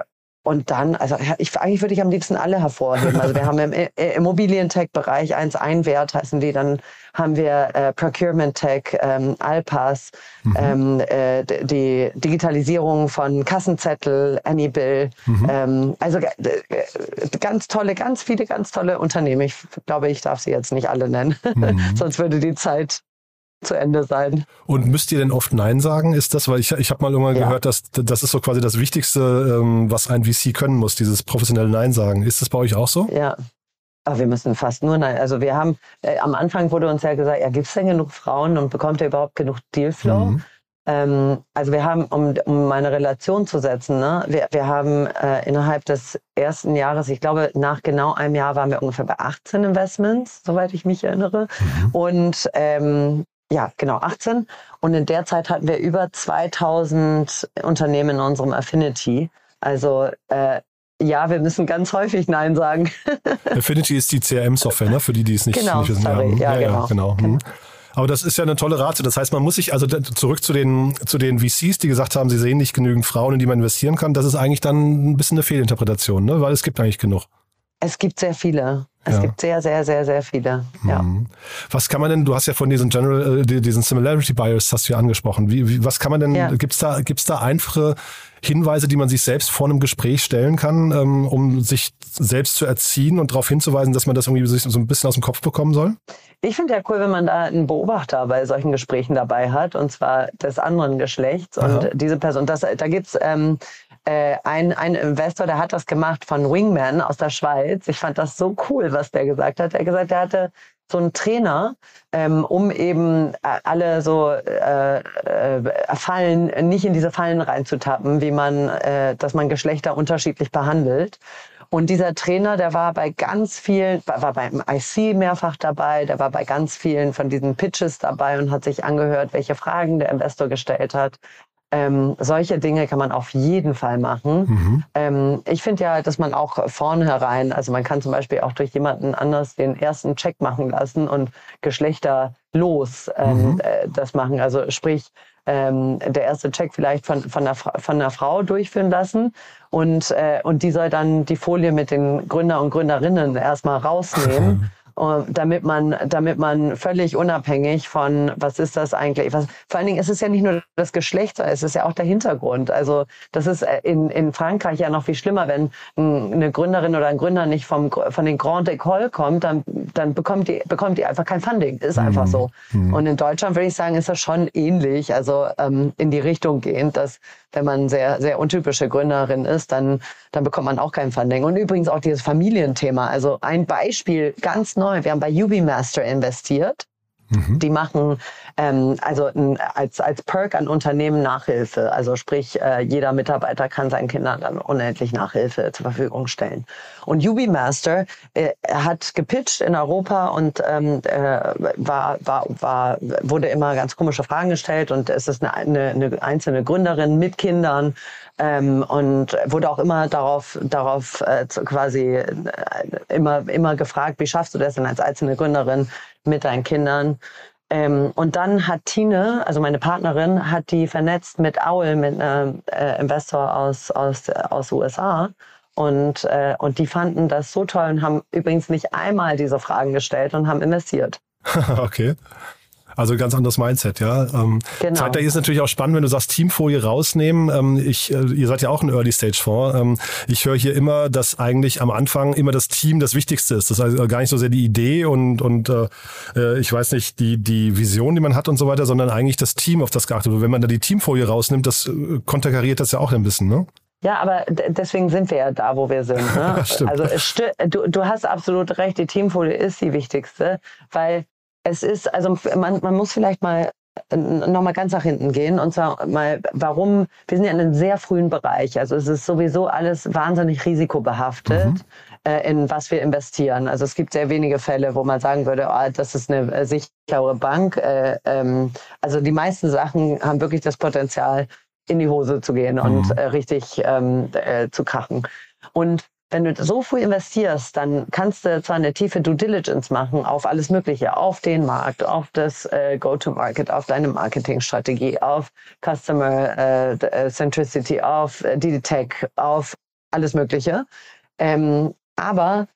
und dann, also ich, eigentlich würde ich am liebsten alle hervorheben. Also wir haben im Immobilientech-Bereich 1 ein Wert heißen die, dann haben wir äh, Procurement Tech, ähm, Alpas, mhm. ähm, äh, die Digitalisierung von Kassenzettel, Anybill. Mhm. Ähm, also äh, ganz tolle, ganz viele, ganz tolle Unternehmen. Ich glaube, ich darf sie jetzt nicht alle nennen, mhm. sonst würde die Zeit zu Ende sein. Und müsst ihr denn oft Nein sagen? Ist das, weil ich, ich habe mal irgendwann ja. gehört, dass das ist so quasi das Wichtigste, ähm, was ein VC können muss, dieses professionelle Nein sagen. Ist das bei euch auch so? Ja. Aber wir müssen fast nur nein. Also wir haben, äh, am Anfang wurde uns ja gesagt, ja, gibt es denn genug Frauen und bekommt ihr überhaupt genug Dealflow? Mhm. Ähm, also wir haben, um, um meine Relation zu setzen, ne, wir, wir haben äh, innerhalb des ersten Jahres, ich glaube, nach genau einem Jahr waren wir ungefähr bei 18 Investments, soweit ich mich erinnere. Mhm. Und ähm, ja, genau, 18. Und in der Zeit hatten wir über 2000 Unternehmen in unserem Affinity. Also äh, ja, wir müssen ganz häufig Nein sagen. Affinity ist die CRM-Software, ne? für die, die es nicht, genau, nicht wissen. Sorry. Ja, ja, genau. Ja, genau. genau. Aber das ist ja eine tolle Ratio. Das heißt, man muss sich also zurück zu den, zu den VCs, die gesagt haben, sie sehen nicht genügend Frauen, in die man investieren kann. Das ist eigentlich dann ein bisschen eine Fehlinterpretation, ne? weil es gibt eigentlich genug. Es gibt sehr viele. Es ja. gibt sehr, sehr, sehr, sehr viele. Ja. Mhm. Was kann man denn, du hast ja von diesen General, äh, diesen Similarity Bias hast du ja angesprochen. Wie, wie was kann man denn, ja. gibt's da, gibt's da einfache Hinweise, die man sich selbst vor einem Gespräch stellen kann, ähm, um sich selbst zu erziehen und darauf hinzuweisen, dass man das irgendwie so ein bisschen aus dem Kopf bekommen soll? Ich finde ja cool, wenn man da einen Beobachter bei solchen Gesprächen dabei hat, und zwar des anderen Geschlechts. Aha. Und diese Person, das, da gibt's ähm, äh, ein, ein Investor, der hat das gemacht von Wingman aus der Schweiz. Ich fand das so cool, was der gesagt hat. Er hat gesagt, er hatte so einen Trainer, ähm, um eben äh, alle so äh, äh, Fallen, nicht in diese Fallen reinzutappen, wie man, äh, dass man Geschlechter unterschiedlich behandelt. Und dieser Trainer, der war bei ganz vielen, war beim IC mehrfach dabei, der war bei ganz vielen von diesen Pitches dabei und hat sich angehört, welche Fragen der Investor gestellt hat. Ähm, solche Dinge kann man auf jeden Fall machen. Mhm. Ähm, ich finde ja, dass man auch vornherein, also man kann zum Beispiel auch durch jemanden anders den ersten Check machen lassen und geschlechterlos ähm, mhm. äh, das machen. Also sprich, ähm, der erste Check vielleicht von, von, einer, von einer Frau durchführen lassen und, äh, und die soll dann die Folie mit den Gründer und Gründerinnen erstmal rausnehmen. damit man, damit man völlig unabhängig von, was ist das eigentlich, was, vor allen Dingen ist es ja nicht nur das Geschlecht, es ist ja auch der Hintergrund. Also das ist äh, in, in Frankreich ja noch viel schlimmer, wenn eine Gründerin oder ein Gründer nicht vom, von den Grand École kommt, dann, dann bekommt die, bekommt die einfach kein Funding. Ist mhm. einfach so. Mhm. Und in Deutschland würde ich sagen, ist das schon ähnlich, also ähm, in die Richtung gehend, dass wenn man sehr, sehr untypische Gründerin ist, dann, dann bekommt man auch kein Funding. Und übrigens auch dieses Familienthema. Also ein Beispiel ganz neu. Wir haben bei UbiMaster investiert. Mhm. Die machen ähm, also ein, als, als Perk an Unternehmen Nachhilfe. Also sprich, äh, jeder Mitarbeiter kann seinen Kindern dann unendlich Nachhilfe zur Verfügung stellen. Und UbiMaster äh, hat gepitcht in Europa und ähm, äh, war, war, war, wurde immer ganz komische Fragen gestellt und es ist eine, eine, eine einzelne Gründerin mit Kindern ähm, und wurde auch immer darauf, darauf äh, quasi äh, immer, immer gefragt, wie schaffst du das denn als einzelne Gründerin mit deinen Kindern? Ähm, und dann hat Tine, also meine Partnerin, hat die vernetzt mit Owl, mit einem äh, Investor aus, aus, aus USA. Und, äh, und die fanden das so toll und haben übrigens nicht einmal diese Fragen gestellt und haben investiert. okay. Also ganz anderes Mindset, ja. Ähm, genau. Zeitgleich ist natürlich auch spannend, wenn du sagst, Teamfolie rausnehmen. Ähm, ich, äh, ihr seid ja auch ein Early Stage Fonds. Ähm, ich höre hier immer, dass eigentlich am Anfang immer das Team das Wichtigste ist. Das ist also gar nicht so sehr die Idee und und äh, äh, ich weiß nicht die die Vision, die man hat und so weiter, sondern eigentlich das Team, auf das geachtet wird. Wenn man da die Teamfolie rausnimmt, das äh, konterkariert das ja auch ein bisschen, ne? Ja, aber deswegen sind wir ja da, wo wir sind. Ne? also du, du hast absolut recht, die Teamfolie ist die wichtigste, weil es ist, also man, man muss vielleicht mal äh, nochmal ganz nach hinten gehen und zwar mal, warum, wir sind ja in einem sehr frühen Bereich, also es ist sowieso alles wahnsinnig risikobehaftet, mhm. äh, in was wir investieren. Also es gibt sehr wenige Fälle, wo man sagen würde, oh, das ist eine äh, sichere Bank. Äh, ähm, also die meisten Sachen haben wirklich das Potenzial, in die Hose zu gehen mhm. und äh, richtig ähm, äh, zu krachen. Und wenn du so früh investierst, dann kannst du zwar eine tiefe Due Diligence machen auf alles Mögliche, auf den Markt, auf das äh, Go-to-Market, auf deine Marketingstrategie, auf Customer äh, äh Centricity, auf äh, die Tech, auf alles Mögliche. Ähm, aber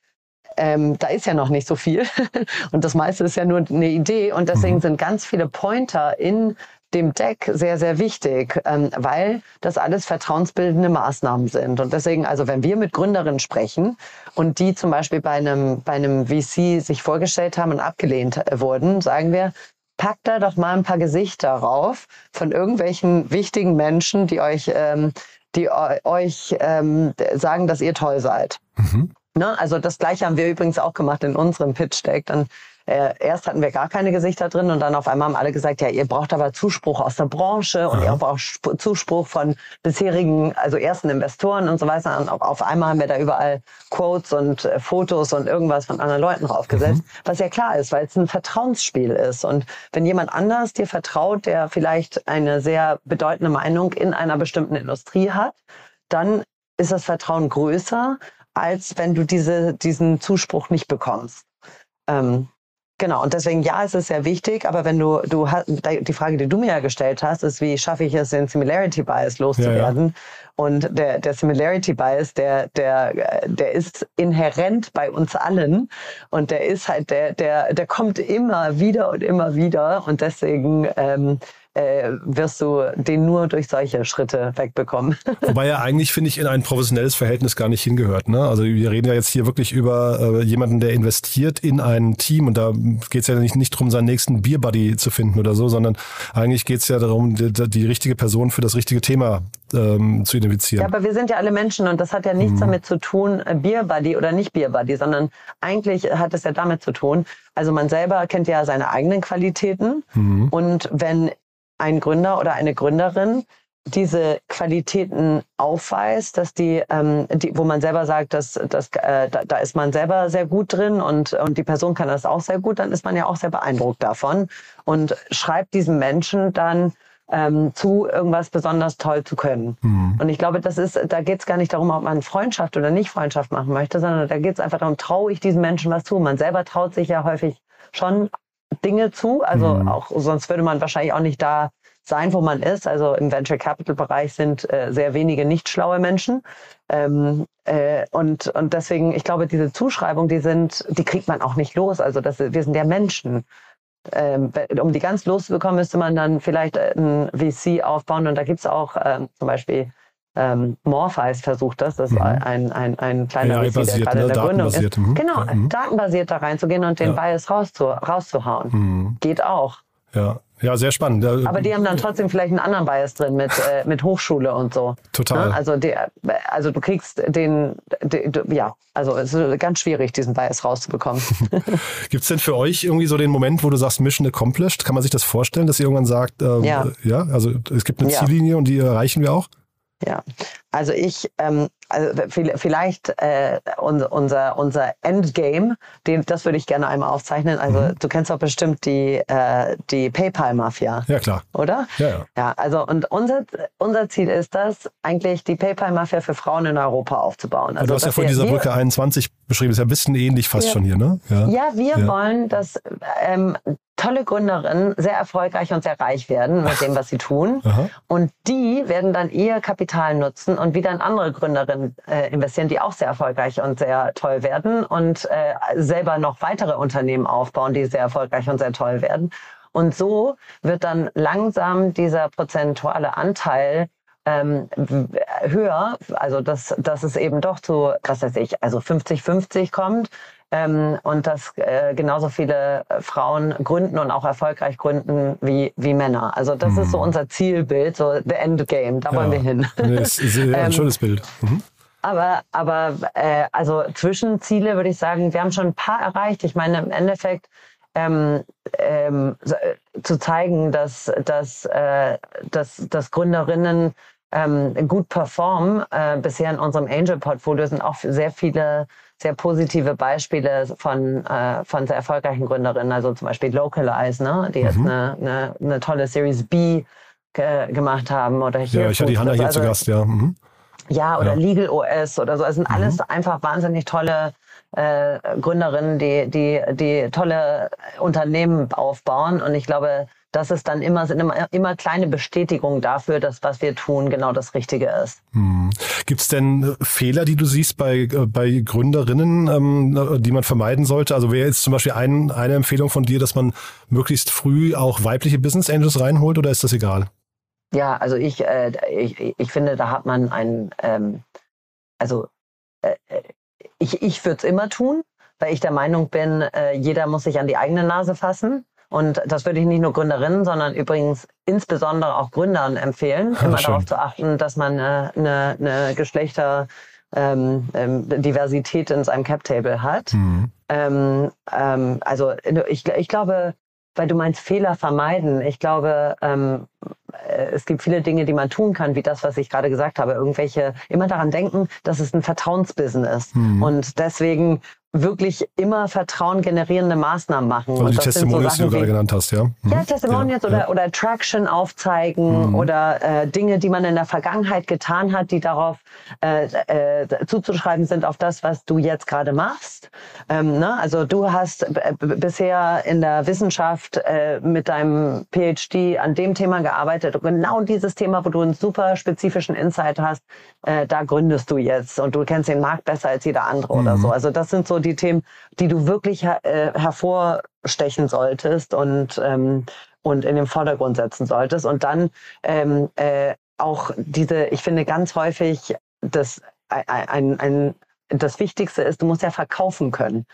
ähm, da ist ja noch nicht so viel und das meiste ist ja nur eine Idee und deswegen mhm. sind ganz viele Pointer in dem Deck sehr, sehr wichtig, ähm, weil das alles vertrauensbildende Maßnahmen sind. Und deswegen, also wenn wir mit Gründerinnen sprechen und die zum Beispiel bei einem, bei einem VC sich vorgestellt haben und abgelehnt äh, wurden, sagen wir, packt da doch mal ein paar Gesichter rauf von irgendwelchen wichtigen Menschen, die euch, ähm, die euch ähm, sagen, dass ihr toll seid. Mhm. Ne? Also das gleiche haben wir übrigens auch gemacht in unserem Pitch Deck. Dann äh, erst hatten wir gar keine Gesichter drin und dann auf einmal haben alle gesagt, ja, ihr braucht aber Zuspruch aus der Branche und Aha. ihr braucht Zuspruch von bisherigen, also ersten Investoren und so weiter. Und auf einmal haben wir da überall Quotes und äh, Fotos und irgendwas von anderen Leuten draufgesetzt, mhm. was ja klar ist, weil es ein Vertrauensspiel ist. Und wenn jemand anders dir vertraut, der vielleicht eine sehr bedeutende Meinung in einer bestimmten Industrie hat, dann ist das Vertrauen größer, als wenn du diese, diesen Zuspruch nicht bekommst. Ähm, Genau, und deswegen ja, es ist sehr wichtig, aber wenn du, du hast, die Frage, die du mir ja gestellt hast, ist, wie schaffe ich es, den Similarity Bias loszuwerden? Ja, ja. Und der, der Similarity Bias, der, der, der ist inhärent bei uns allen und der ist halt, der, der, der kommt immer wieder und immer wieder und deswegen ähm, äh, wirst du den nur durch solche Schritte wegbekommen. Wobei er eigentlich, finde ich, in ein professionelles Verhältnis gar nicht hingehört. Ne? Also wir reden ja jetzt hier wirklich über äh, jemanden, der investiert in ein Team und da geht es ja nicht, nicht darum, seinen nächsten Beerbuddy zu finden oder so, sondern eigentlich geht es ja darum, die, die, richtige Person für das richtige Thema ähm, zu identifizieren. Ja, aber wir sind ja alle Menschen und das hat ja nichts mhm. damit zu tun, äh, Beerbuddy oder nicht Beerbuddy, sondern eigentlich hat es ja damit zu tun, also man selber kennt ja seine eigenen Qualitäten mhm. und wenn ein Gründer oder eine Gründerin diese Qualitäten aufweist, dass die, ähm, die wo man selber sagt, dass, dass äh, da, da ist man selber sehr gut drin und, und die Person kann das auch sehr gut, dann ist man ja auch sehr beeindruckt davon und schreibt diesem Menschen dann ähm, zu, irgendwas besonders toll zu können. Mhm. Und ich glaube, das ist, da geht es gar nicht darum, ob man Freundschaft oder nicht Freundschaft machen möchte, sondern da geht es einfach darum, traue ich diesem Menschen was zu. Man selber traut sich ja häufig schon Dinge zu. Also mhm. auch sonst würde man wahrscheinlich auch nicht da sein, wo man ist. Also im Venture Capital Bereich sind äh, sehr wenige nicht schlaue Menschen. Ähm, äh, und, und deswegen, ich glaube, diese Zuschreibung, die sind, die kriegt man auch nicht los. Also das, wir sind ja Menschen. Ähm, um die ganz loszubekommen, müsste man dann vielleicht ein VC aufbauen. Und da gibt's auch ähm, zum Beispiel ähm, Morpheus versucht das, das ist mhm. ein, ein, ein kleiner AI VC, der gerade ne? in der Gründung ist. Mhm. Genau, mhm. datenbasiert da reinzugehen und den ja. Bias rauszu, rauszuhauen. Mhm. Geht auch. Ja, ja, sehr spannend. Aber die haben dann trotzdem vielleicht einen anderen Bias drin mit, äh, mit Hochschule und so. Total. Ne? Also, die, also du kriegst den, die, ja, also es ist ganz schwierig, diesen Bias rauszubekommen. Gibt es denn für euch irgendwie so den Moment, wo du sagst, Mission accomplished? Kann man sich das vorstellen, dass ihr irgendwann sagt, ähm, ja. ja, also es gibt eine ja. Ziellinie und die erreichen wir auch? Ja, also ich, ähm, also vielleicht äh, unser, unser Endgame, den, das würde ich gerne einmal aufzeichnen. Also mhm. du kennst doch bestimmt die, äh, die PayPal-Mafia. Ja, klar. Oder? Ja, ja. Ja, also und unser, unser Ziel ist das, eigentlich die PayPal-Mafia für Frauen in Europa aufzubauen. Also, du hast ja vor dieser Brücke 21 beschrieben, ist ja ein bisschen ähnlich fast ja, schon hier, ne? Ja, ja wir wollen, dass ähm, tolle Gründerinnen sehr erfolgreich und sehr reich werden mit dem, was sie tun. Aha. Und die werden dann ihr Kapital nutzen und wieder in andere Gründerinnen äh, investieren, die auch sehr erfolgreich und sehr toll werden und äh, selber noch weitere Unternehmen aufbauen, die sehr erfolgreich und sehr toll werden. Und so wird dann langsam dieser prozentuale Anteil ähm, höher, also dass, dass es eben doch zu, was weiß ich, also 50-50 kommt ähm, und dass äh, genauso viele äh, Frauen gründen und auch erfolgreich gründen wie, wie Männer. Also das mhm. ist so hm. unser Zielbild, so the Endgame, da ja. wollen wir hin. Nee, ist, ist ein ähm, schönes Bild. Mhm. Aber, aber äh, also Zwischenziele würde ich sagen, wir haben schon ein paar erreicht. Ich meine, im Endeffekt ähm, ähm, äh, zu zeigen, dass, dass, äh, dass, dass Gründerinnen ähm, gut performen. Äh, bisher in unserem Angel-Portfolio sind auch sehr viele sehr positive Beispiele von, äh, von sehr erfolgreichen Gründerinnen, also zum Beispiel Localize, ne? die mhm. jetzt eine, eine, eine, tolle Series B ge gemacht haben. Oder hier ja, ich hatte die Hanna hier also, zu Gast, ja. Mhm. Ja, oder ja. Legal OS oder so. Es sind mhm. alles einfach wahnsinnig tolle äh, Gründerinnen, die, die, die tolle Unternehmen aufbauen. Und ich glaube, das ist dann immer, sind immer, immer kleine Bestätigungen dafür, dass was wir tun genau das Richtige ist. Hm. Gibt es denn Fehler, die du siehst bei, äh, bei Gründerinnen, ähm, die man vermeiden sollte? Also wäre jetzt zum Beispiel ein, eine Empfehlung von dir, dass man möglichst früh auch weibliche Business Angels reinholt oder ist das egal? Ja, also ich, äh, ich, ich finde, da hat man ein, ähm, also äh, äh ich, ich würde es immer tun, weil ich der Meinung bin, äh, jeder muss sich an die eigene Nase fassen. Und das würde ich nicht nur Gründerinnen, sondern übrigens insbesondere auch Gründern empfehlen, immer schön. darauf zu achten, dass man eine, eine, eine Geschlechter ähm, ähm, Diversität in seinem Cap-Table hat. Mhm. Ähm, ähm, also ich, ich glaube, weil du meinst Fehler vermeiden. Ich glaube, ähm, äh, es gibt viele Dinge, die man tun kann, wie das, was ich gerade gesagt habe. Irgendwelche, immer daran denken, dass es ein Vertrauensbusiness. Mhm. Und deswegen wirklich immer Vertrauen generierende Maßnahmen machen. Also die Testimonials, so die du gerade genannt hast, ja? Mhm. Ja, Testimonials ja, oder, ja. oder Traction aufzeigen mhm. oder äh, Dinge, die man in der Vergangenheit getan hat, die darauf äh, äh, zuzuschreiben sind auf das, was du jetzt gerade machst. Ähm, ne? Also du hast bisher in der Wissenschaft äh, mit deinem PhD an dem Thema gearbeitet und genau dieses Thema, wo du einen super spezifischen Insight hast, äh, da gründest du jetzt und du kennst den Markt besser als jeder andere mhm. oder so. Also das sind so die Themen, die du wirklich äh, hervorstechen solltest und, ähm, und in den Vordergrund setzen solltest. Und dann ähm, äh, auch diese, ich finde ganz häufig, das, ein, ein, das Wichtigste ist, du musst ja verkaufen können.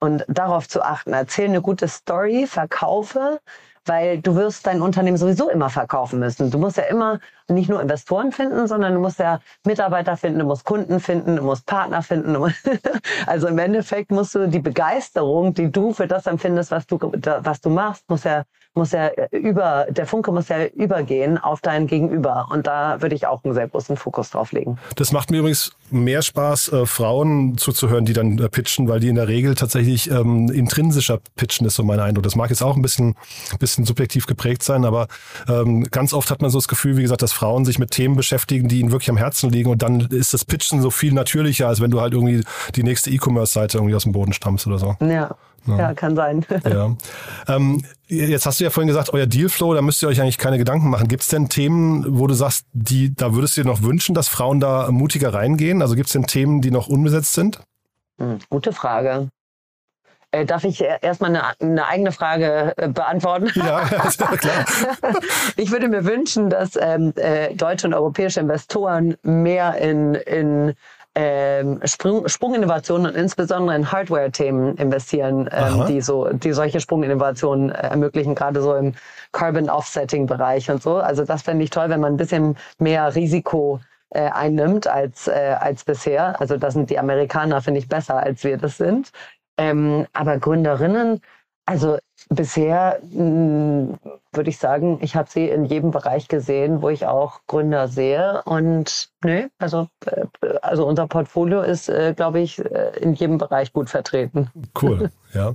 Und darauf zu achten, erzähl eine gute Story, verkaufe, weil du wirst dein Unternehmen sowieso immer verkaufen müssen. Du musst ja immer nicht nur Investoren finden, sondern du musst ja Mitarbeiter finden, du musst Kunden finden, du musst Partner finden. also im Endeffekt musst du die Begeisterung, die du für das empfindest, was du, was du machst, muss ja muss ja über, der Funke muss ja übergehen auf dein Gegenüber. Und da würde ich auch einen sehr großen Fokus drauf legen. Das macht mir übrigens mehr Spaß, äh, Frauen zuzuhören, die dann äh, pitchen, weil die in der Regel tatsächlich ähm, intrinsischer pitchen, ist so mein Eindruck. Das mag jetzt auch ein bisschen, bisschen subjektiv geprägt sein, aber ähm, ganz oft hat man so das Gefühl, wie gesagt, dass Frauen sich mit Themen beschäftigen, die ihnen wirklich am Herzen liegen und dann ist das Pitchen so viel natürlicher, als wenn du halt irgendwie die nächste E-Commerce-Seite irgendwie aus dem Boden stammst oder so. Ja. Ja. ja, kann sein. Ja. Ähm, jetzt hast du ja vorhin gesagt, euer Dealflow, da müsst ihr euch eigentlich keine Gedanken machen. Gibt es denn Themen, wo du sagst, die, da würdest du dir noch wünschen, dass Frauen da mutiger reingehen? Also gibt es denn Themen, die noch unbesetzt sind? Hm, gute Frage. Äh, darf ich erstmal eine, eine eigene Frage äh, beantworten? Ja, ja klar. ich würde mir wünschen, dass ähm, äh, deutsche und europäische Investoren mehr in, in ähm, Sprung, Sprunginnovationen und insbesondere in Hardware-Themen investieren, ähm, die so, die solche Sprunginnovationen äh, ermöglichen, gerade so im Carbon Offsetting-Bereich und so. Also das fände ich toll, wenn man ein bisschen mehr Risiko äh, einnimmt als, äh, als bisher. Also da sind die Amerikaner, finde ich, besser, als wir das sind. Ähm, aber Gründerinnen, also bisher hm, würde ich sagen, ich habe sie in jedem Bereich gesehen, wo ich auch Gründer sehe. Und nö, also, äh, also unser Portfolio ist, äh, glaube ich, äh, in jedem Bereich gut vertreten. Cool, ja.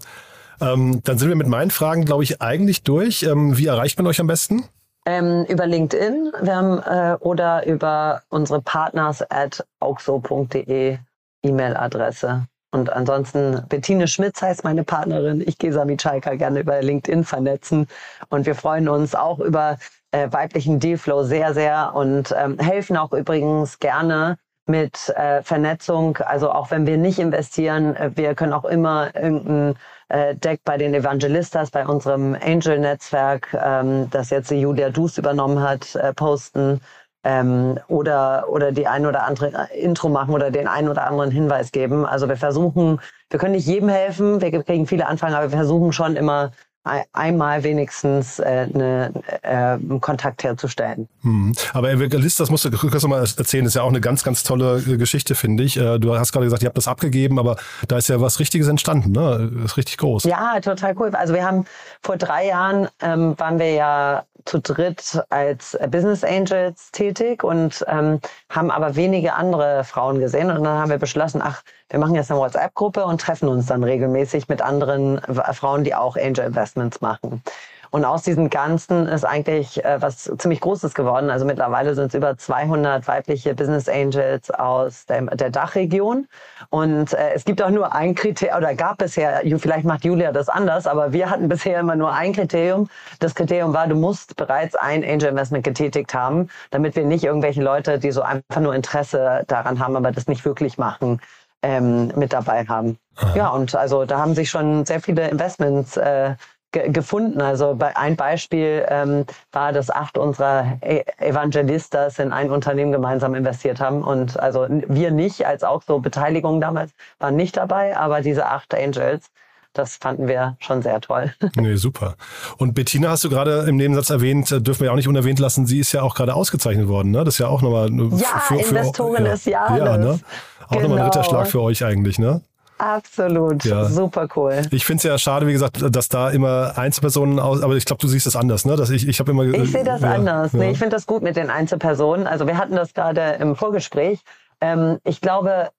Ähm, dann sind wir mit meinen Fragen, glaube ich, eigentlich durch. Ähm, wie erreicht man euch am besten? Ähm, über LinkedIn wir haben, äh, oder über unsere Partners at auxo.de E-Mail-Adresse. Und ansonsten, Bettine Schmitz heißt meine Partnerin. Ich gehe Sami Schalker gerne über LinkedIn vernetzen. Und wir freuen uns auch über äh, weiblichen Dealflow sehr, sehr und ähm, helfen auch übrigens gerne mit äh, Vernetzung. Also auch wenn wir nicht investieren, äh, wir können auch immer irgendein äh, Deck bei den Evangelistas, bei unserem Angel-Netzwerk, ähm, das jetzt Julia Dus übernommen hat, äh, posten ähm, oder, oder die ein oder andere Intro machen oder den einen oder anderen Hinweis geben. Also wir versuchen, wir können nicht jedem helfen, wir kriegen viele Anfragen, aber wir versuchen schon immer einmal wenigstens äh, eine, äh, einen Kontakt herzustellen. Hm. Aber Evangelist, das musst du kurz mal erzählen, ist ja auch eine ganz, ganz tolle äh, Geschichte, finde ich. Äh, du hast gerade gesagt, ihr habt das abgegeben, aber da ist ja was Richtiges entstanden, ne? Das ist richtig groß. Ja, total cool. Also wir haben vor drei Jahren ähm, waren wir ja zu dritt als Business Angels tätig und ähm, haben aber wenige andere Frauen gesehen. Und dann haben wir beschlossen, ach, wir machen jetzt eine WhatsApp-Gruppe und treffen uns dann regelmäßig mit anderen Frauen, die auch Angel Investments machen. Und aus diesen ganzen ist eigentlich äh, was ziemlich Großes geworden. Also mittlerweile sind es über 200 weibliche Business Angels aus der, der Dachregion. Und äh, es gibt auch nur ein Kriterium, oder gab bisher, vielleicht macht Julia das anders, aber wir hatten bisher immer nur ein Kriterium. Das Kriterium war, du musst bereits ein Angel Investment getätigt haben, damit wir nicht irgendwelche Leute, die so einfach nur Interesse daran haben, aber das nicht wirklich machen, ähm, mit dabei haben. Aha. Ja, und also da haben sich schon sehr viele Investments äh, gefunden. Also bei, ein Beispiel ähm, war, dass acht unserer e Evangelistas in ein Unternehmen gemeinsam investiert haben. Und also wir nicht, als auch so Beteiligung damals, waren nicht dabei, aber diese acht Angels das fanden wir schon sehr toll. Nee, super. Und Bettina hast du gerade im Nebensatz erwähnt, äh, dürfen wir auch nicht unerwähnt lassen, sie ist ja auch gerade ausgezeichnet worden. Ne? Das ist ja auch nochmal ja, für, für, Investorin ja, des Jahres. Ja, ne? Auch genau. nochmal ein Ritterschlag für euch eigentlich, ne? Absolut, ja. super cool. Ich finde es ja schade, wie gesagt, dass da immer Einzelpersonen aus, aber ich glaube, du siehst das anders, ne? Dass ich ich habe immer Ich sehe das ja, anders. Ja. Nee, ich finde das gut mit den Einzelpersonen. Also wir hatten das gerade im Vorgespräch. Ähm, ich glaube,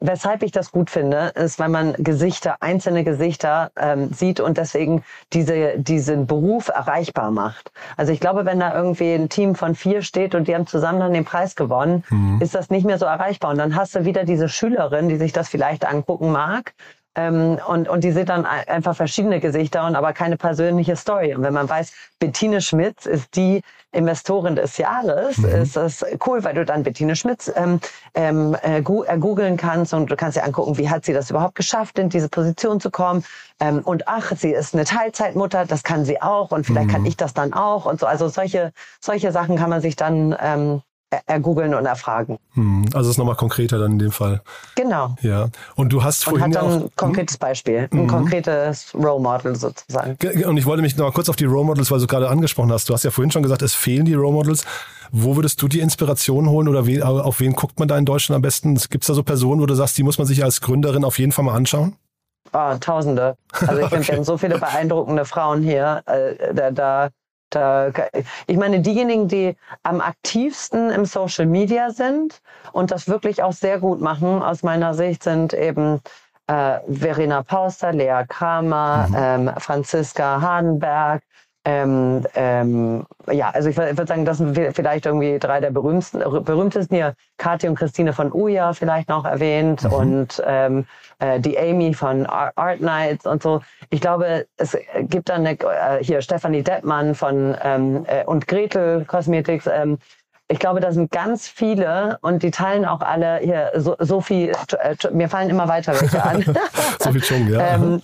weshalb ich das gut finde, ist, weil man Gesichter, einzelne Gesichter ähm, sieht und deswegen diese, diesen Beruf erreichbar macht. Also ich glaube, wenn da irgendwie ein Team von vier steht und die haben zusammen dann den Preis gewonnen, mhm. ist das nicht mehr so erreichbar. Und dann hast du wieder diese Schülerin, die sich das vielleicht angucken mag, ähm, und, und die sieht dann einfach verschiedene Gesichter und aber keine persönliche Story. Und wenn man weiß, Bettine Schmitz ist die Investorin des Jahres, mhm. ist das cool, weil du dann Bettine Schmitz ähm, ähm, äh, googeln kannst und du kannst dir angucken, wie hat sie das überhaupt geschafft, in diese Position zu kommen. Ähm, und ach, sie ist eine Teilzeitmutter, das kann sie auch und vielleicht mhm. kann ich das dann auch und so. Also solche, solche Sachen kann man sich dann ähm, ergoogeln und erfragen. Hm, also es ist nochmal konkreter dann in dem Fall. Genau. Ja. Und du hast vorhin und hat dann auch, ein konkretes hm? Beispiel, ein mhm. konkretes Role Model sozusagen. Und ich wollte mich noch mal kurz auf die Role Models, weil du gerade angesprochen hast. Du hast ja vorhin schon gesagt, es fehlen die Role Models. Wo würdest du die Inspiration holen oder we, auf wen guckt man da in Deutschland am besten? Gibt es da so Personen, wo du sagst, die muss man sich als Gründerin auf jeden Fall mal anschauen? Oh, Tausende. Also ich okay. finde, wir haben so viele beeindruckende Frauen hier. Äh, da, da da, ich meine, diejenigen, die am aktivsten im Social Media sind und das wirklich auch sehr gut machen, aus meiner Sicht, sind eben äh, Verena Pauster, Lea Kramer, mhm. ähm, Franziska Hardenberg, ähm, ähm, ja, also ich würde sagen, das sind vielleicht irgendwie drei der berühmtesten, berühmtesten hier. Kathi und Christine von Uja vielleicht noch erwähnt mhm. und ähm, äh, die Amy von Art Nights und so. Ich glaube, es gibt dann eine, äh, hier Stefanie Deppmann von ähm, äh, und Gretel Cosmetics. Ähm, ich glaube, da sind ganz viele und die teilen auch alle hier so, Sophie, äh, mir fallen immer weiter welche an. Sophie Chong, ja. ähm,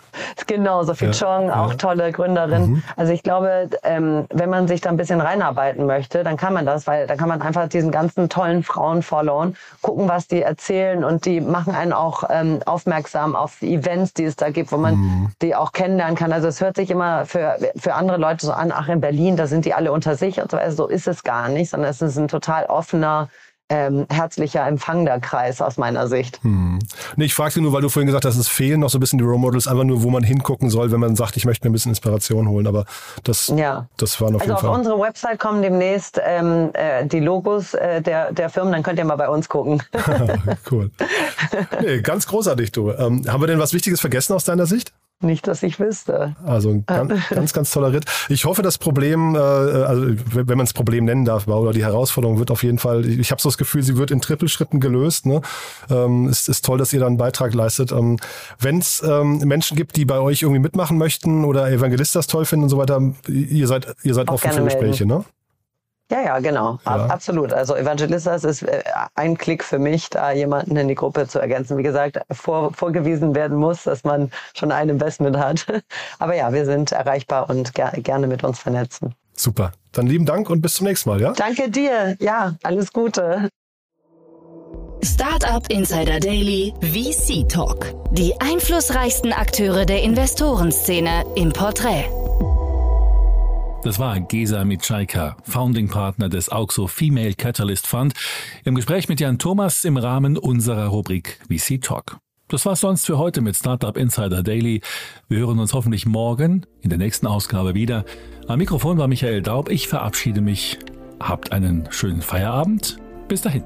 genau, Sophie ja, Chong, auch ja. tolle Gründerin. Mhm. Also ich glaube, ähm, wenn man sich da ein bisschen reinarbeiten möchte, dann kann man das, weil dann kann man einfach diesen ganzen tollen Frauen followen, gucken, was die erzählen und die machen einen auch ähm, aufmerksam auf Events, die es da gibt, wo man mhm. die auch kennenlernen kann. Also es hört sich immer für, für andere Leute so an, ach in Berlin, da sind die alle unter sich und so weiter. So ist es gar nicht, sondern es ist ein total offener, ähm, herzlicher Empfang der Kreis aus meiner Sicht. Hm. Nee, ich fragte nur, weil du vorhin gesagt hast, es fehlen noch so ein bisschen die Role Models, einfach nur, wo man hingucken soll, wenn man sagt, ich möchte mir ein bisschen Inspiration holen. Aber das, ja. das war noch Also auf Fall. unsere Website kommen demnächst ähm, äh, die Logos äh, der, der Firmen, dann könnt ihr mal bei uns gucken. cool. Nee, ganz großartig, du. Ähm, haben wir denn was Wichtiges vergessen aus deiner Sicht? Nicht, dass ich wüsste. Also ein ganz, ganz, ganz toller Ritt. Ich hoffe, das Problem, äh, also wenn man es Problem nennen darf, oder die Herausforderung wird auf jeden Fall, ich habe so das Gefühl, sie wird in Trippelschritten gelöst. Ne? Ähm, es ist toll, dass ihr da einen Beitrag leistet. Ähm, wenn es ähm, Menschen gibt, die bei euch irgendwie mitmachen möchten oder Evangelistas toll finden und so weiter, ihr seid, ihr seid offen für Gespräche, melden. ne? Ja, ja, genau. Ja. Absolut. Also Evangelistas ist äh, ein Klick für mich, da jemanden in die Gruppe zu ergänzen. Wie gesagt, vor, vorgewiesen werden muss, dass man schon ein Investment hat. Aber ja, wir sind erreichbar und ger gerne mit uns vernetzen. Super. Dann lieben Dank und bis zum nächsten Mal, ja? Danke dir. Ja, alles Gute. Startup Insider Daily VC Talk. Die einflussreichsten Akteure der Investorenszene im Porträt. Das war Gesa Mitschaika, Founding Partner des AUXO Female Catalyst Fund, im Gespräch mit Jan Thomas im Rahmen unserer Rubrik VC Talk. Das war's sonst für heute mit Startup Insider Daily. Wir hören uns hoffentlich morgen in der nächsten Ausgabe wieder. Am Mikrofon war Michael Daub. Ich verabschiede mich. Habt einen schönen Feierabend. Bis dahin.